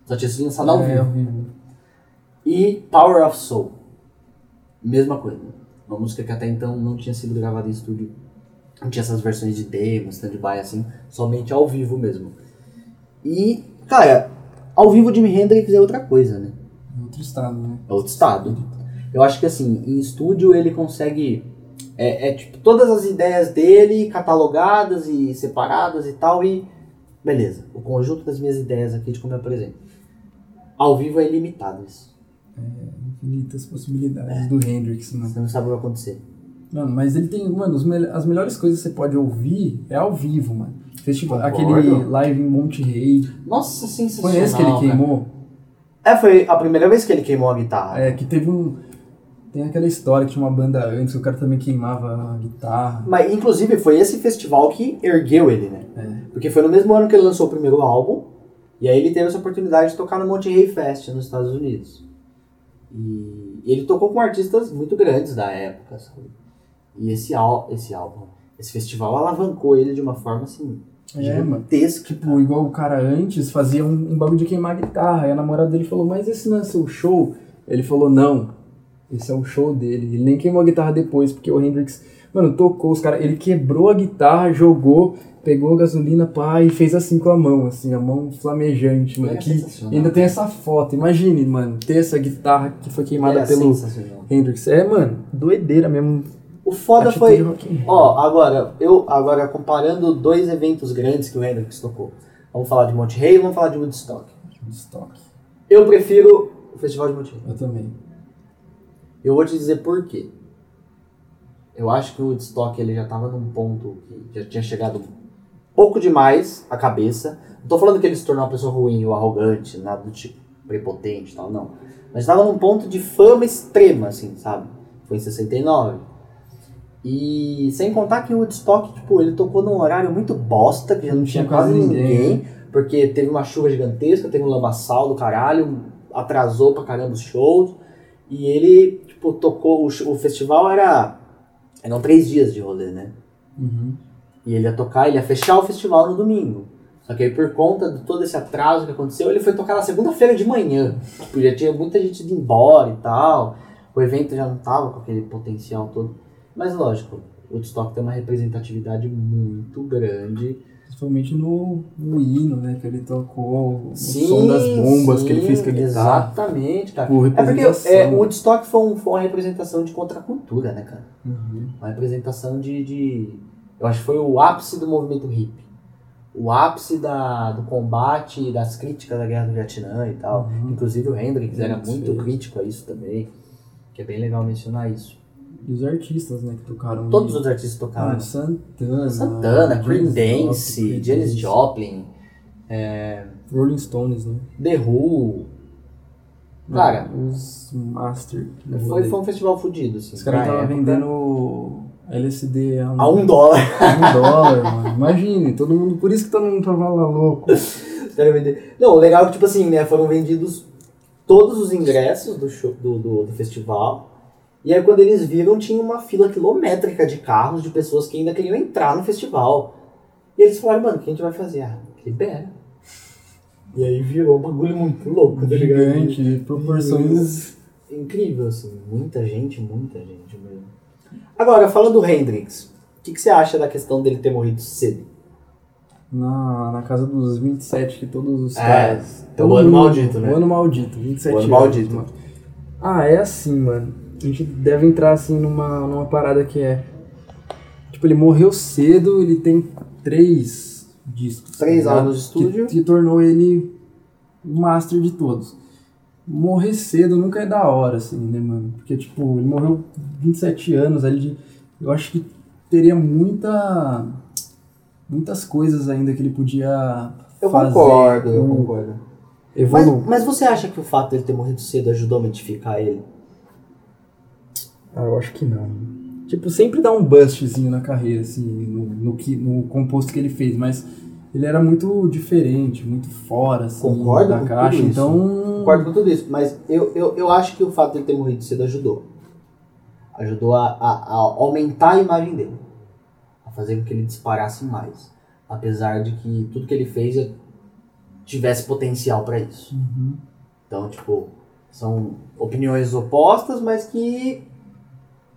Só tinha sido lançada ao É, vivo. E Power of Soul. Mesma coisa. Uma música que até então não tinha sido gravada em estúdio. Não tinha essas versões de demo, stand-by assim, somente ao vivo mesmo. E, cara, ao vivo Jimi Hendrix é outra coisa, né? É outro estado, né? É outro estado. Eu acho que assim, em estúdio ele consegue. É, é, tipo todas as ideias dele catalogadas e separadas e tal, e beleza. O conjunto das minhas ideias aqui de como eu apresento. Ao vivo é ilimitado isso. Infinitas possibilidades do Hendrix, mano. Você não sabe o que vai acontecer. Mano, mas ele tem, mano, as melhores coisas que você pode ouvir é ao vivo, mano. Festival, Concordo. aquele live em Monte Rei. Nossa, sensacional. Foi esse que ele cara. queimou? É, foi a primeira vez que ele queimou a guitarra. É, que teve um. Tem aquela história que tinha uma banda antes, o cara também queimava a guitarra. Mas, inclusive, foi esse festival que ergueu ele, né? É. Porque foi no mesmo ano que ele lançou o primeiro álbum. E aí ele teve essa oportunidade de tocar no Monte Rei Fest, nos Estados Unidos. E ele tocou com artistas muito grandes da época, sabe? E esse, ál esse álbum, esse festival alavancou ele de uma forma, assim, É, gigantesca. Tipo, igual o cara antes fazia um, um bagulho de queimar guitarra. E a namorada dele falou, mas esse não é seu show? Ele falou, não. Esse é o show dele. Ele nem queimou a guitarra depois, porque o Hendrix. Mano, tocou os caras. Ele quebrou a guitarra, jogou, pegou a gasolina, pá, e fez assim com a mão, assim, a mão flamejante, mano. É que ainda tem essa foto. Imagine, mano, ter essa guitarra que foi queimada Era pelo. Hendrix. É, mano, doideira mesmo. O foda Atitude foi. Ó, agora, eu agora comparando dois eventos grandes que o Hendrix tocou. Vamos falar de Monte Rei e vamos falar de Woodstock. Estoque. Eu prefiro o Festival de Monte Rei. Eu também. Eu vou te dizer por quê. Eu acho que o Woodstock ele já tava num ponto que já tinha chegado pouco demais a cabeça. Não tô falando que ele se tornou uma pessoa ruim ou arrogante, nada do tipo prepotente e tal, não. Mas tava num ponto de fama extrema, assim, sabe? Foi em 69. E sem contar que o Woodstock, tipo, ele tocou num horário muito bosta, que já não, tinha quase ninguém, ninguém. porque teve uma chuva gigantesca, teve um lamaçal do caralho, atrasou pra caramba os shows. E ele, tipo, tocou. O festival era. Eram três dias de rolê, né? Uhum. E ele ia tocar, ele ia fechar o festival no domingo. Só que aí, por conta de todo esse atraso que aconteceu, ele foi tocar na segunda-feira de manhã. Tipo, já tinha muita gente indo embora e tal. O evento já não tava com aquele potencial todo. Mas lógico, o Woodstock tem uma representatividade muito grande. Principalmente no, no hino, né? Que ele tocou, o Sim, som das bombas que ele sim, fez com a guitarra. Exatamente, cara. Por É porque é, o Woodstock foi, um- foi uma representação de contracultura, né, cara? Uhum. Uma representação de, de. Eu acho que foi o ápice do movimento hippie. O ápice da, do combate das críticas da guerra do Vietnã e tal. Uhum. Inclusive o Hendrix era muito crítico a isso também. Que é bem legal mencionar isso. E os artistas, né, que tocaram. Todos ali. os artistas tocaram. Ah, Santana. Santana, Janis Dance, Janis Joplin, Rolling Stones, né? The Who. Cara, Os Master. foi, foi um festival fudido, assim. Os caras estavam época. vendendo LSD a um, A um dólar. um dólar, mano. Imagine, todo mundo. Por isso que todo mundo tava lá louco. [LAUGHS] Não, o legal é que, tipo assim, né, foram vendidos todos os ingressos do, show, do, do, do festival. E aí, quando eles viram, tinha uma fila quilométrica de carros de pessoas que ainda queriam entrar no festival. E eles falaram, mano, o que a gente vai fazer? Ah, libera. E aí virou um bagulho muito louco, tá ligado? Gigante, de proporções. Incrível, assim. Muita gente, muita gente mesmo. Agora, falando do Hendrix, o que, que você acha da questão dele ter morrido cedo? Na, na casa dos 27, que todos os É, caras. é o ano mundo- maldito, né? O ano maldito, 27 O ano anos, maldito. mano. Ah, é assim, mano. A gente deve entrar assim numa, numa parada que é. Tipo, ele morreu cedo, ele tem três discos. Três tá ligado? álbuns de estúdio. Que, que tornou ele o master de todos. Morrer cedo nunca é da hora, assim, né, mano? Porque, tipo, ele morreu 27 anos ali de. Eu acho que teria muita. Muitas coisas ainda que ele podia Eu fazer. concordo, eu com- concordo. Mas, mas você acha que o fato dele ter morrido cedo ajudou a mitificar ele? Ah, eu acho que não. Tipo, sempre dá um bustzinho na carreira, assim, no, no, que, no composto que ele fez, mas ele era muito diferente, muito fora, assim, Concordo da com caixa, tudo isso. então... Concordo com tudo isso, mas eu, eu, eu acho que o fato dele ter morrido cedo ajudou. Ajudou a, a, a aumentar a imagem dele. A fazer com que ele disparasse mais. Apesar de que tudo que ele fez já tivesse potencial pra isso. Uhum. Então, tipo, são opiniões opostas, mas que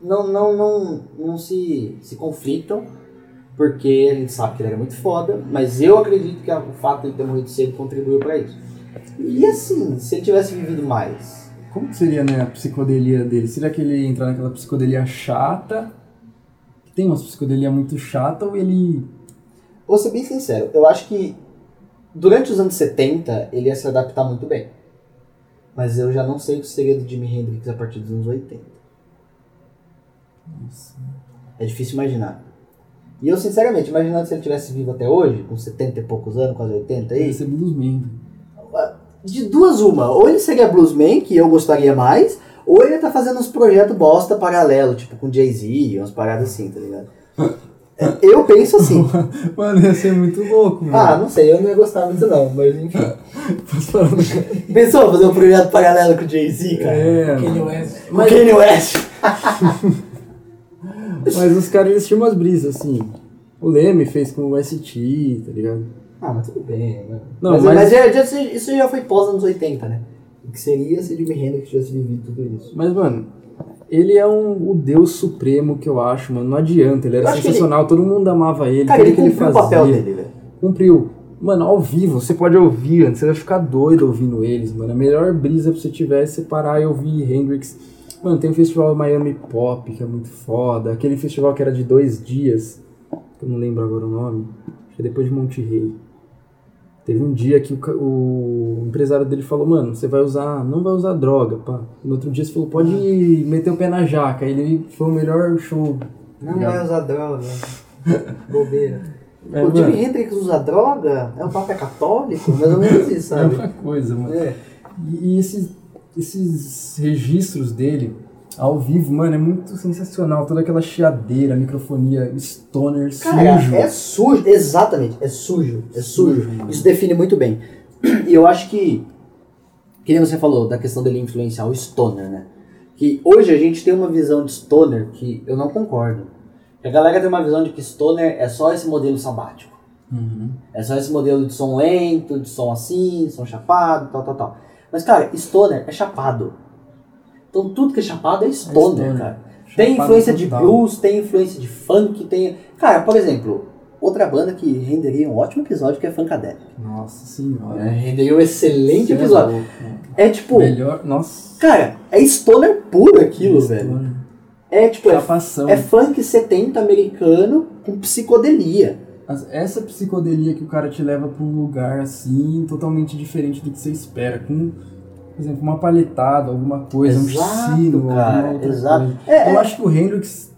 não, não, não, não se, se conflitam, porque a gente sabe que ele era muito foda, mas eu acredito que o fato de ele ter morrido cedo contribuiu pra isso. E assim, se ele tivesse vivido mais, Como que seria, né, a psicodelia dele? Será que ele ia entrar naquela psicodelia chata? Tem umas psicodelia muito chata ou ele... vou ser bem sincero, eu acho que durante os anos 70 ele ia se adaptar muito bem. Mas eu já não sei o que seria do Jimi Hendrix a partir dos anos 80. É difícil imaginar. E eu, sinceramente, imaginando se ele tivesse vivo até hoje, com 70 e poucos anos, quase 80 Ele aí, ia ser bluesman. de duas uma, ou ele seria bluesman, que eu gostaria mais, ou ele tá fazendo uns projetos bosta paralelo, tipo com Jay-Z, umas paradas assim, tá ligado? É, Eu penso assim. [LAUGHS] Mano, ia ser muito louco, mano. Ah, não sei, eu não ia gostar muito não, mas enfim. [LAUGHS] Pensou fazer um projeto paralelo com o Jay-Z, cara? É, Kanye. West. Com o Kanye West. [LAUGHS] [LAUGHS] mas os caras, eles tinham umas brisas, assim. O Leme fez com o ST, tá ligado? Ah, mas tudo bem, né? Não, mas mas- mas já- já- isso já foi pós anos 80, né? O que seria se o Jimi Hendrix tivesse vivido tudo isso? Mas, mano, Ele é um, o deus supremo que eu acho, mano. Não adianta, ele era que sensacional, todo mundo amava ele. Cara, ele que ele cumpriu o papel dele, velho. Cumpriu. Mano, ao vivo, você pode ouvir antes, você vai ficar doido ouvindo eles, mano. A melhor brisa pra você tiver é você parar e ouvir Hendrix. Mano, tem o festival Miami Pop, que é muito foda. Aquele festival que era de dois dias, que eu não lembro agora o nome. Acho que é depois de Monte Rei. Teve um dia que o, o empresário dele falou, mano, você vai usar, não vai usar droga, pá. No outro dia você falou, pode meter o pé na jaca. Ele foi o melhor show. Não Obrigado. vai usar droga. [LAUGHS] Bobeira. É, o Jimi. Hendrix usa droga? É o Papa católico? Mais ou menos isso, É sabe? uma coisa, mano. É. E, e esses, esses registros dele ao vivo, mano, é muito sensacional. Toda aquela chiadeira, microfonia, stoner, Cara, sujo. é sujo, exatamente, é sujo, é sujo. Sujo. Isso define muito bem. [CLEARS THROAT] E eu acho que, que nem você falou da questão dele influenciar o stoner, né? Que hoje a gente tem uma visão de stoner que eu não concordo. A galera tem uma visão de que stoner é só esse modelo sabático. Uhum. É só esse modelo de som lento, de som assim, som chapado, tal, tal, tal. Mas, cara, stoner é chapado. Então tudo que é chapado é stoner, stoner. cara. Tem Chapado influência de blues, tem influência de funk, tem. Cara, por exemplo, outra banda que renderia um ótimo episódio que é Funkadelic. Nossa senhora. É, renderia um excelente Cê é episódio. louco, mano. É tipo, Melhor. Nossa. cara, é stoner puro aquilo, velho. Stoner. É tipo, é, é funk 70 americano com psicodelia. Essa psicodelia que o cara te leva pra um lugar assim, totalmente diferente do que você espera. Com, por exemplo, uma palhetada, alguma coisa, Exato, um sino, cara, exato. coisa. É, Eu é. acho que o Hendrix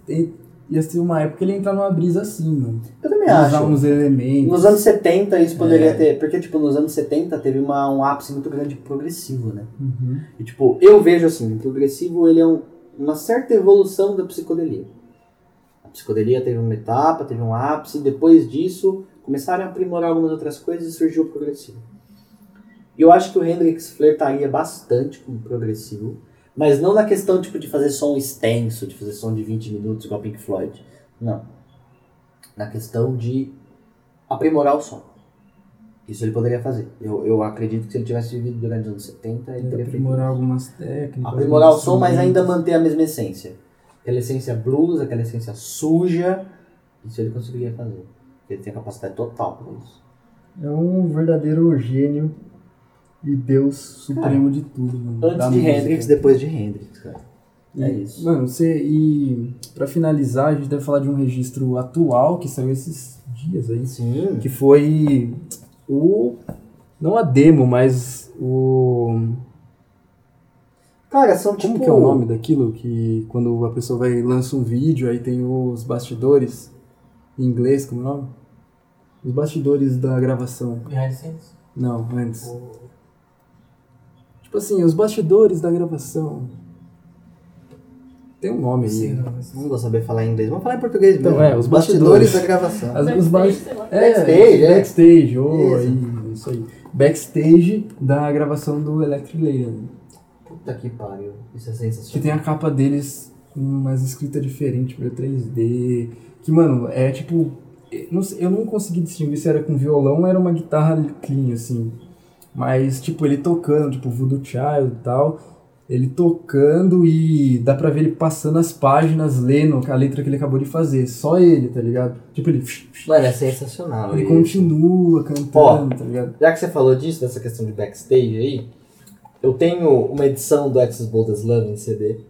ia ser uma época que ele ia entrar numa brisa assim, mano. Eu também Usar acho. uns elementos. Nos anos 70 isso poderia É. ter. Porque, tipo, nos anos 70 teve uma, um ápice muito grande progressivo, né? Uhum. E, tipo, eu vejo assim, o progressivo ele é um- uma certa evolução da psicodelia. Psicodelia teve uma etapa, teve um ápice, depois disso começaram a aprimorar algumas outras coisas e surgiu o progressivo. E eu acho que o Hendrix flertaria bastante com o progressivo, mas não na questão tipo, de fazer som extenso, de fazer som de 20 minutos igual Pink Floyd. Não. Na questão de aprimorar o som. Isso ele poderia fazer. Eu, eu acredito que se ele tivesse vivido durante os anos 70, ele Ainda teria feito aprimorar algumas técnicas. aprimorar o som, mas ainda manter a mesma essência. Aquela essência blues, aquela essência suja, isso ele conseguiria fazer. Ele tem capacidade total para isso. É um verdadeiro gênio e Deus supremo de tudo, mano. Antes de música. Hendrix, depois de Hendrix, cara. É isso. Mano, você. E pra finalizar, a gente deve falar de um registro atual que saiu esses dias aí. Sim. Que foi o. Não a demo, mas o. Cara, são Como tipo... que é o nome daquilo? Que quando a pessoa vai lança um vídeo, aí tem os bastidores. Em inglês, como é o nome? Os bastidores da gravação. Behind the scenes? Não, antes. Tipo assim, os bastidores da gravação. Tem um nome aí. Sim, não, mas... Não vou saber falar em inglês. Vamos falar em português Então, mesmo. é, os bastidores bastidores. da gravação. As, os Backstage, ba- é, Backstage, é. backstage, oh, Isso. aí, isso aí. Backstage da gravação do Electric Lady. Puta que pariu. Isso é Que sensacional. tem a capa deles com umas escritas diferentes pra 3D. Que, mano, é tipo. eu não sei- Eu não consegui distinguir se era com violão ou era uma guitarra clean, assim. Mas, tipo, ele tocando, tipo, Voodoo Child e tal. Ele tocando e dá pra ver ele passando as páginas, lendo a letra que ele acabou de fazer. Só ele, tá ligado? Tipo, ele. Mano, é sensacional. Ele isso. continua cantando, Ó. tá ligado? Já que você falou disso, dessa questão de backstage aí, eu tenho uma edição do Access Bold as Love em CD.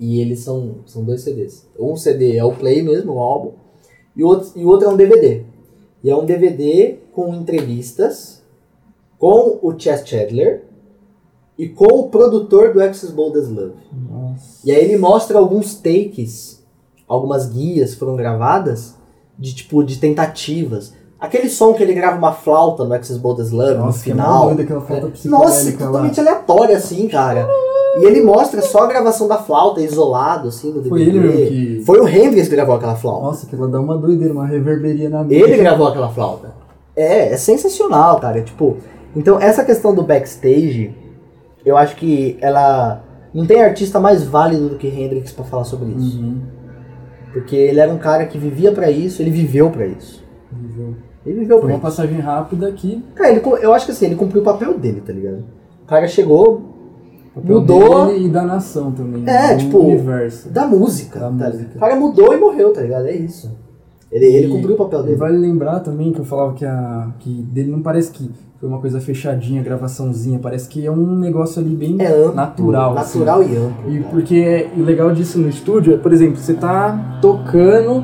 E eles são, são dois CDs. Um CD é o Play mesmo, o álbum, e o outro, e o outro é um DVD. E é um DVD com entrevistas com o Chess Chandler e com o produtor do Access Bold as Love. Nossa. E aí ele mostra alguns takes, algumas guias foram gravadas de tipo de tentativas. Aquele som que ele grava uma flauta no Access Bold as Love no Nossa, que é final. doido aquela flauta É. Nossa, lá. totalmente aleatório assim, cara. E ele mostra só a gravação da flauta isolado assim no DVD. Foi ele mesmo que. Foi o Hendrix que gravou aquela flauta. Nossa, que ela dá uma doideira, uma reverberia na Ele gravou aquela flauta. É, é sensacional, cara. Tipo, então essa questão do backstage, eu acho que ela não tem artista mais válido do que Hendrix pra falar sobre isso. Uhum. Porque ele era um cara que vivia pra isso, ele viveu pra isso. Viveu. Ele viveu Foi uma passagem rápida aqui. Cara, ele, eu acho que assim, ele cumpriu o papel dele, tá ligado? O cara chegou, papel Mudou. dele e da nação também. É, do tipo, universo. Da música. Da tá música. ligado? O cara mudou e morreu, tá ligado? É isso. Ele, ele cumpriu o papel E dele. vale lembrar também que eu falava que a que dele não parece que foi uma coisa fechadinha, gravaçãozinha, parece que é um negócio ali bem É amplo. natural. assim. Natural e amplo. E cara. porque o legal disso no estúdio é, por exemplo, você tá tocando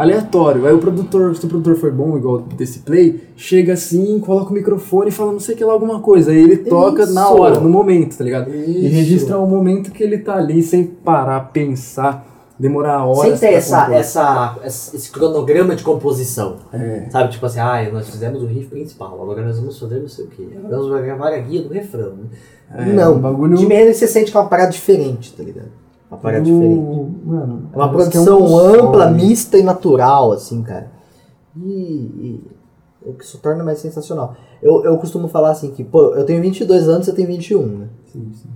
aleatório. Aí o produtor, se o produtor for bom, igual desse play, chega assim, coloca o microfone e fala não sei o que lá, alguma coisa. Aí ele toca Isso. na hora, no momento, tá ligado? E Isso. registra o momento que ele tá ali, sem parar, pensar, demorar Sem horas. ter pra essa, essa, esse cronograma de composição. É. Sabe, tipo assim, ah, nós fizemos o riff principal, agora nós vamos fazer não sei o quê. Agora nós vamos gravar a guia do refrão. É, não, um bagulho- Jimi Hendrix você sente que é uma parada diferente, tá ligado? Uma parada O- diferente. Mano, É uma é um produção ampla, som. mista e natural, assim, cara. E, e o que isso torna mais sensacional. Eu, eu costumo falar assim que, pô, eu tenho 22 anos, você tem 21, né? Sim, sim.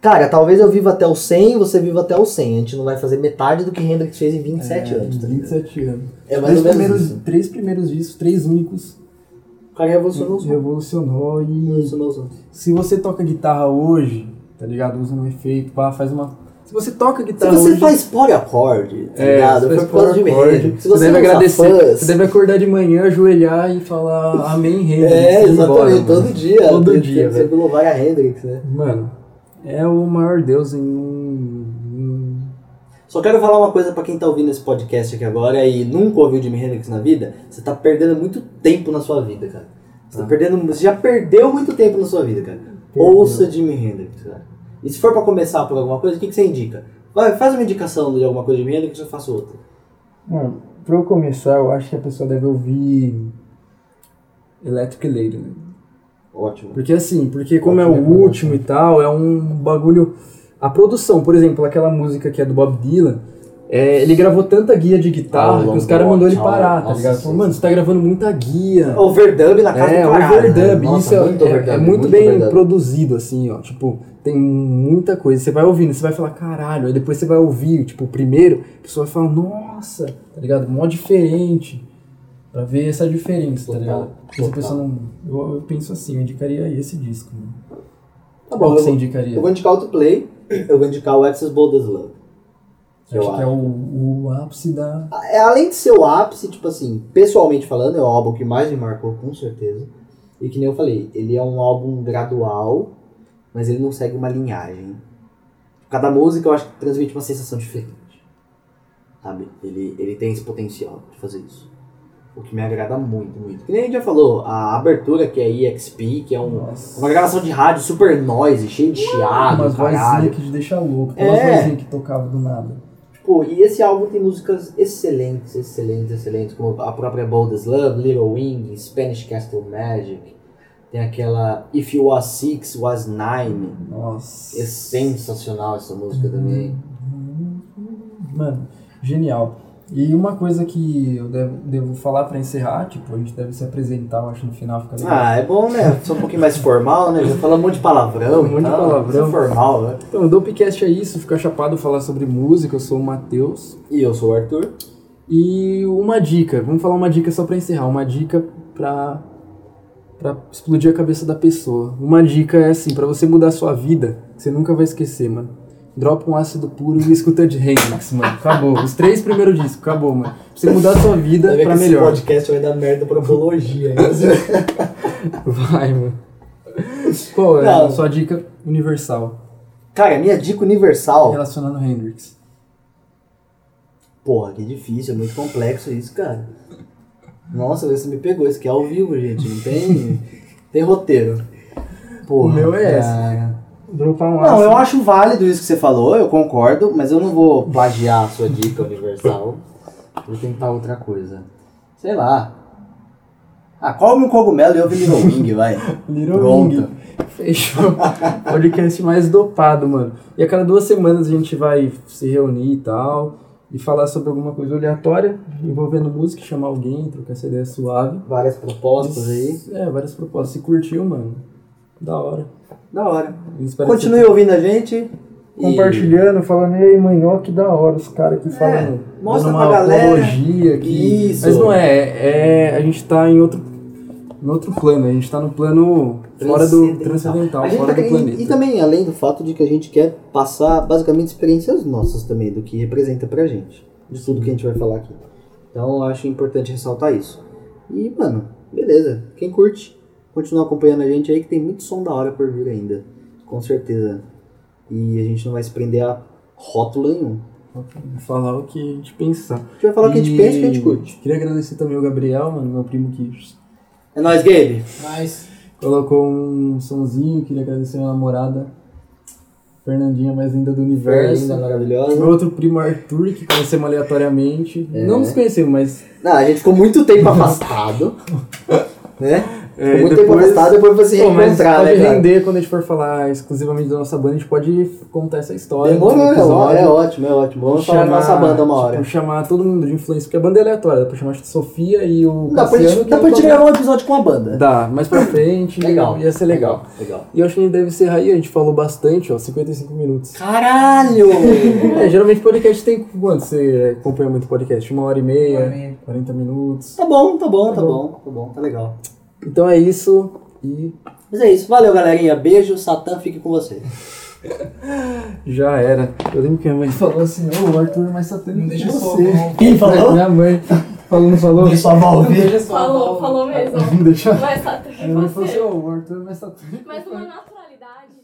Cara, talvez eu viva até os 100, você viva até os 100. A gente não vai fazer metade do que Hendrix fez em 27 É, anos, tá ligado? 27 anos. É mais três, ou menos primeiros, isso. três primeiros discos, três únicos. O cara revolucionou os Revolucionou e revolucionou os outros. se você toca guitarra hoje, tá ligado? Usa um efeito, pá, faz uma. Se você toca Se guitarra você hoje. faz poliacorde, tá é, ligado? Foi por causa de. Se Você, você deve agradecer. fuzz- Você deve acordar de manhã, ajoelhar e falar [LAUGHS] Amém Hendrix. É, exatamente, embora, mano. todo dia. Todo Tem- dia. Você louvar a Hendrix, né? Mano, é o maior Deus em um. em- Só quero falar uma coisa pra quem tá ouvindo esse podcast aqui agora e nunca ouviu Jimi Hendrix na vida, você tá perdendo muito tempo na sua vida, cara. Você, tá Ah. perdendo, você já perdeu muito tempo na sua vida, cara. Perdeu. Ouça Jimi Hendrix, cara. E se for pra começar por alguma coisa, o que, que você indica? Vai, faz uma indicação de alguma coisa de Jimi Hendrix eu faço outra. Mano, pra eu começar, eu acho que a pessoa deve ouvir Electric Lady, né? Ótimo. Porque assim, porque como é o último e tal, é um bagulho. A produção, por exemplo, aquela música que é do Bob Dylan, é, ele gravou tanta guia de guitarra que os caras mandou ele parar, tá ligado? Falou, mano, você tá gravando muita guia. Overdub na casa É, do caralho. overdub, né? Nossa, isso é, muito é- é muito, bem overdub. produzido, assim, ó. Tipo, tem muita coisa. Você vai ouvindo, você vai falar, caralho, aí depois você vai ouvir, tipo, o primeiro, a pessoa vai falar, nossa, tá ligado? Mó diferente. Pra ver essa diferença, tá ligado? Se a total. pessoa não. Eu, eu penso assim, eu indicaria esse disco, mano. Tá Qual bom, que eu você vou, indicaria? eu vou indicar outro play, eu vou indicar o Access Bold as Love. Acho eu que é o, o ápice da. É, além de ser o ápice, tipo assim, pessoalmente falando, é o álbum que mais me marcou, com certeza. E que nem eu falei, ele é um álbum gradual, mas ele não segue uma linhagem. Cada música eu acho que transmite uma sensação diferente. Sabe? Ele, ele tem esse potencial de fazer isso. O que me agrada muito, muito. Que nem a gente já falou, a abertura que é EXP, que é um, uma gravação de rádio super noise, cheio de chiado, Umas vozinhas que te deixa louco. Aquelas É. vozinhas que tocavam do nada. Tipo, e esse álbum tem músicas excelentes, excelentes, excelentes, como a própria Bold Love, Little Wing, Spanish Castle Magic. Tem aquela If You Was Six, Was Nine. Nossa. É sensacional essa música também. Mano, genial. E uma coisa que eu devo, devo falar pra encerrar, tipo, a gente deve se apresentar, eu acho, no final fica legal. Ah, é bom, né? Sou um pouquinho mais formal, né? Já fala um monte de palavrão. Um monte de palavrão. Sou formal, né? Então, o Dopecast é isso, fica chapado falar sobre música, eu sou o Matheus. E eu sou o Arthur. E uma dica, vamos falar uma dica só pra encerrar, uma dica pra, pra explodir a cabeça da pessoa. Uma dica é assim, pra você mudar a sua vida, você nunca vai esquecer, mano. Dropa um ácido puro e escuta de Hendrix, mano. Acabou. Os três primeiros discos, acabou, mano. Pra você mudar a sua vida ver pra que esse melhor. podcast vai dar merda pra apologia. [LAUGHS] Vai, mano. Qual é Não. a sua dica universal Cara, minha dica universal. relacionando Hendrix? Porra, que difícil, é muito complexo isso, cara. Nossa, você me pegou, isso aqui é ao vivo, gente. Não tem, [LAUGHS] tem roteiro. Porra, O meu é esse. cara. Dropar um Não, eu acho válido isso que você falou, eu concordo, mas eu não vou plagiar a sua dica universal. Vou tentar outra coisa. Sei lá. Ah, come um cogumelo e ouve Little [LAUGHS] Wing, vai. Little Pronto. Wing. Fechou. Podcast mais dopado, mano. E a cada duas semanas a gente vai se reunir e tal. E falar sobre alguma coisa aleatória, envolvendo música, chamar alguém, trocar essa ideia suave. Várias propostas aí. É, várias propostas. Se curtiu, mano, da hora. Da hora. Continue ouvindo a gente. você compartilhando, falando, ei, manhó, que da hora, os caras que falam. É, mostra dando pra uma galera. apologia aqui. Isso. Mas não é, é. A gente tá em outro. Em outro plano. A gente tá no plano fora do transcendental, fora tá do planeta. E também, além do fato de que a gente quer passar basicamente experiências nossas também, do que representa pra gente, de tudo que a gente vai falar aqui. Então eu acho importante ressaltar isso. E, mano, beleza. Quem curte, continua acompanhando a gente aí, que tem muito som da hora por vir ainda. Com certeza. E a gente não vai se prender a rótulo nenhum. Falar o que a gente pensar. A gente vai falar o que a gente E pensa e o que a gente curte. Queria agradecer também o Gabriel, mano, meu primo que É nóis, Gabe. Mas, colocou um sonzinho. Queria agradecer a minha namorada, Fernandinha, mais linda do universo. Meu maravilhosa. outro primo Arthur, que conhecemos aleatoriamente. É. Não nos conhecemos, mas. Não, a gente ficou muito tempo [LAUGHS] afastado. né? É, Ficou muito tempo depois- afastado, depois se Pô, reencontrar, pode né, cara? render quando a gente for falar exclusivamente da nossa banda, a gente pode contar essa história. Demorou, é, episódio. é ótimo, é ótimo. Vamos falar da nossa banda uma hora. Tipo, chamar todo mundo de influência, porque a banda é aleatória. Dá pra chamar a Sofia e o Dá pra Cassiano. gente, que dá é pra gente banda- gravar um episódio com a banda. Dá, mais pra [LAUGHS] frente Legal. ia ser legal. Legal. E eu acho que a gente deve encerrar aí, a gente falou bastante, ó, 55 minutos. Caralho! [LAUGHS] É, geralmente podcast tem quanto? Você acompanha muito podcast? Uma hora e meia, Uma hora e meia. 40 minutos. tá bom, tá bom, tá Tá bom, tá bom, tá legal. Então é isso. E Mas é isso, valeu galerinha, beijo, Satã fique com vocês. [LAUGHS] já era. Eu lembro que a mãe falou assim, ô, o Arthur mais satânico Não deixa você. [LAUGHS] Quem falou? Minha mãe. Falou, não falou? Deixa ouvir. Só a Falou, falou mesmo. Deixa. Mas Minha mãe falou assim, você. ô, o Arthur mais satânico. Mas uma naturalidade.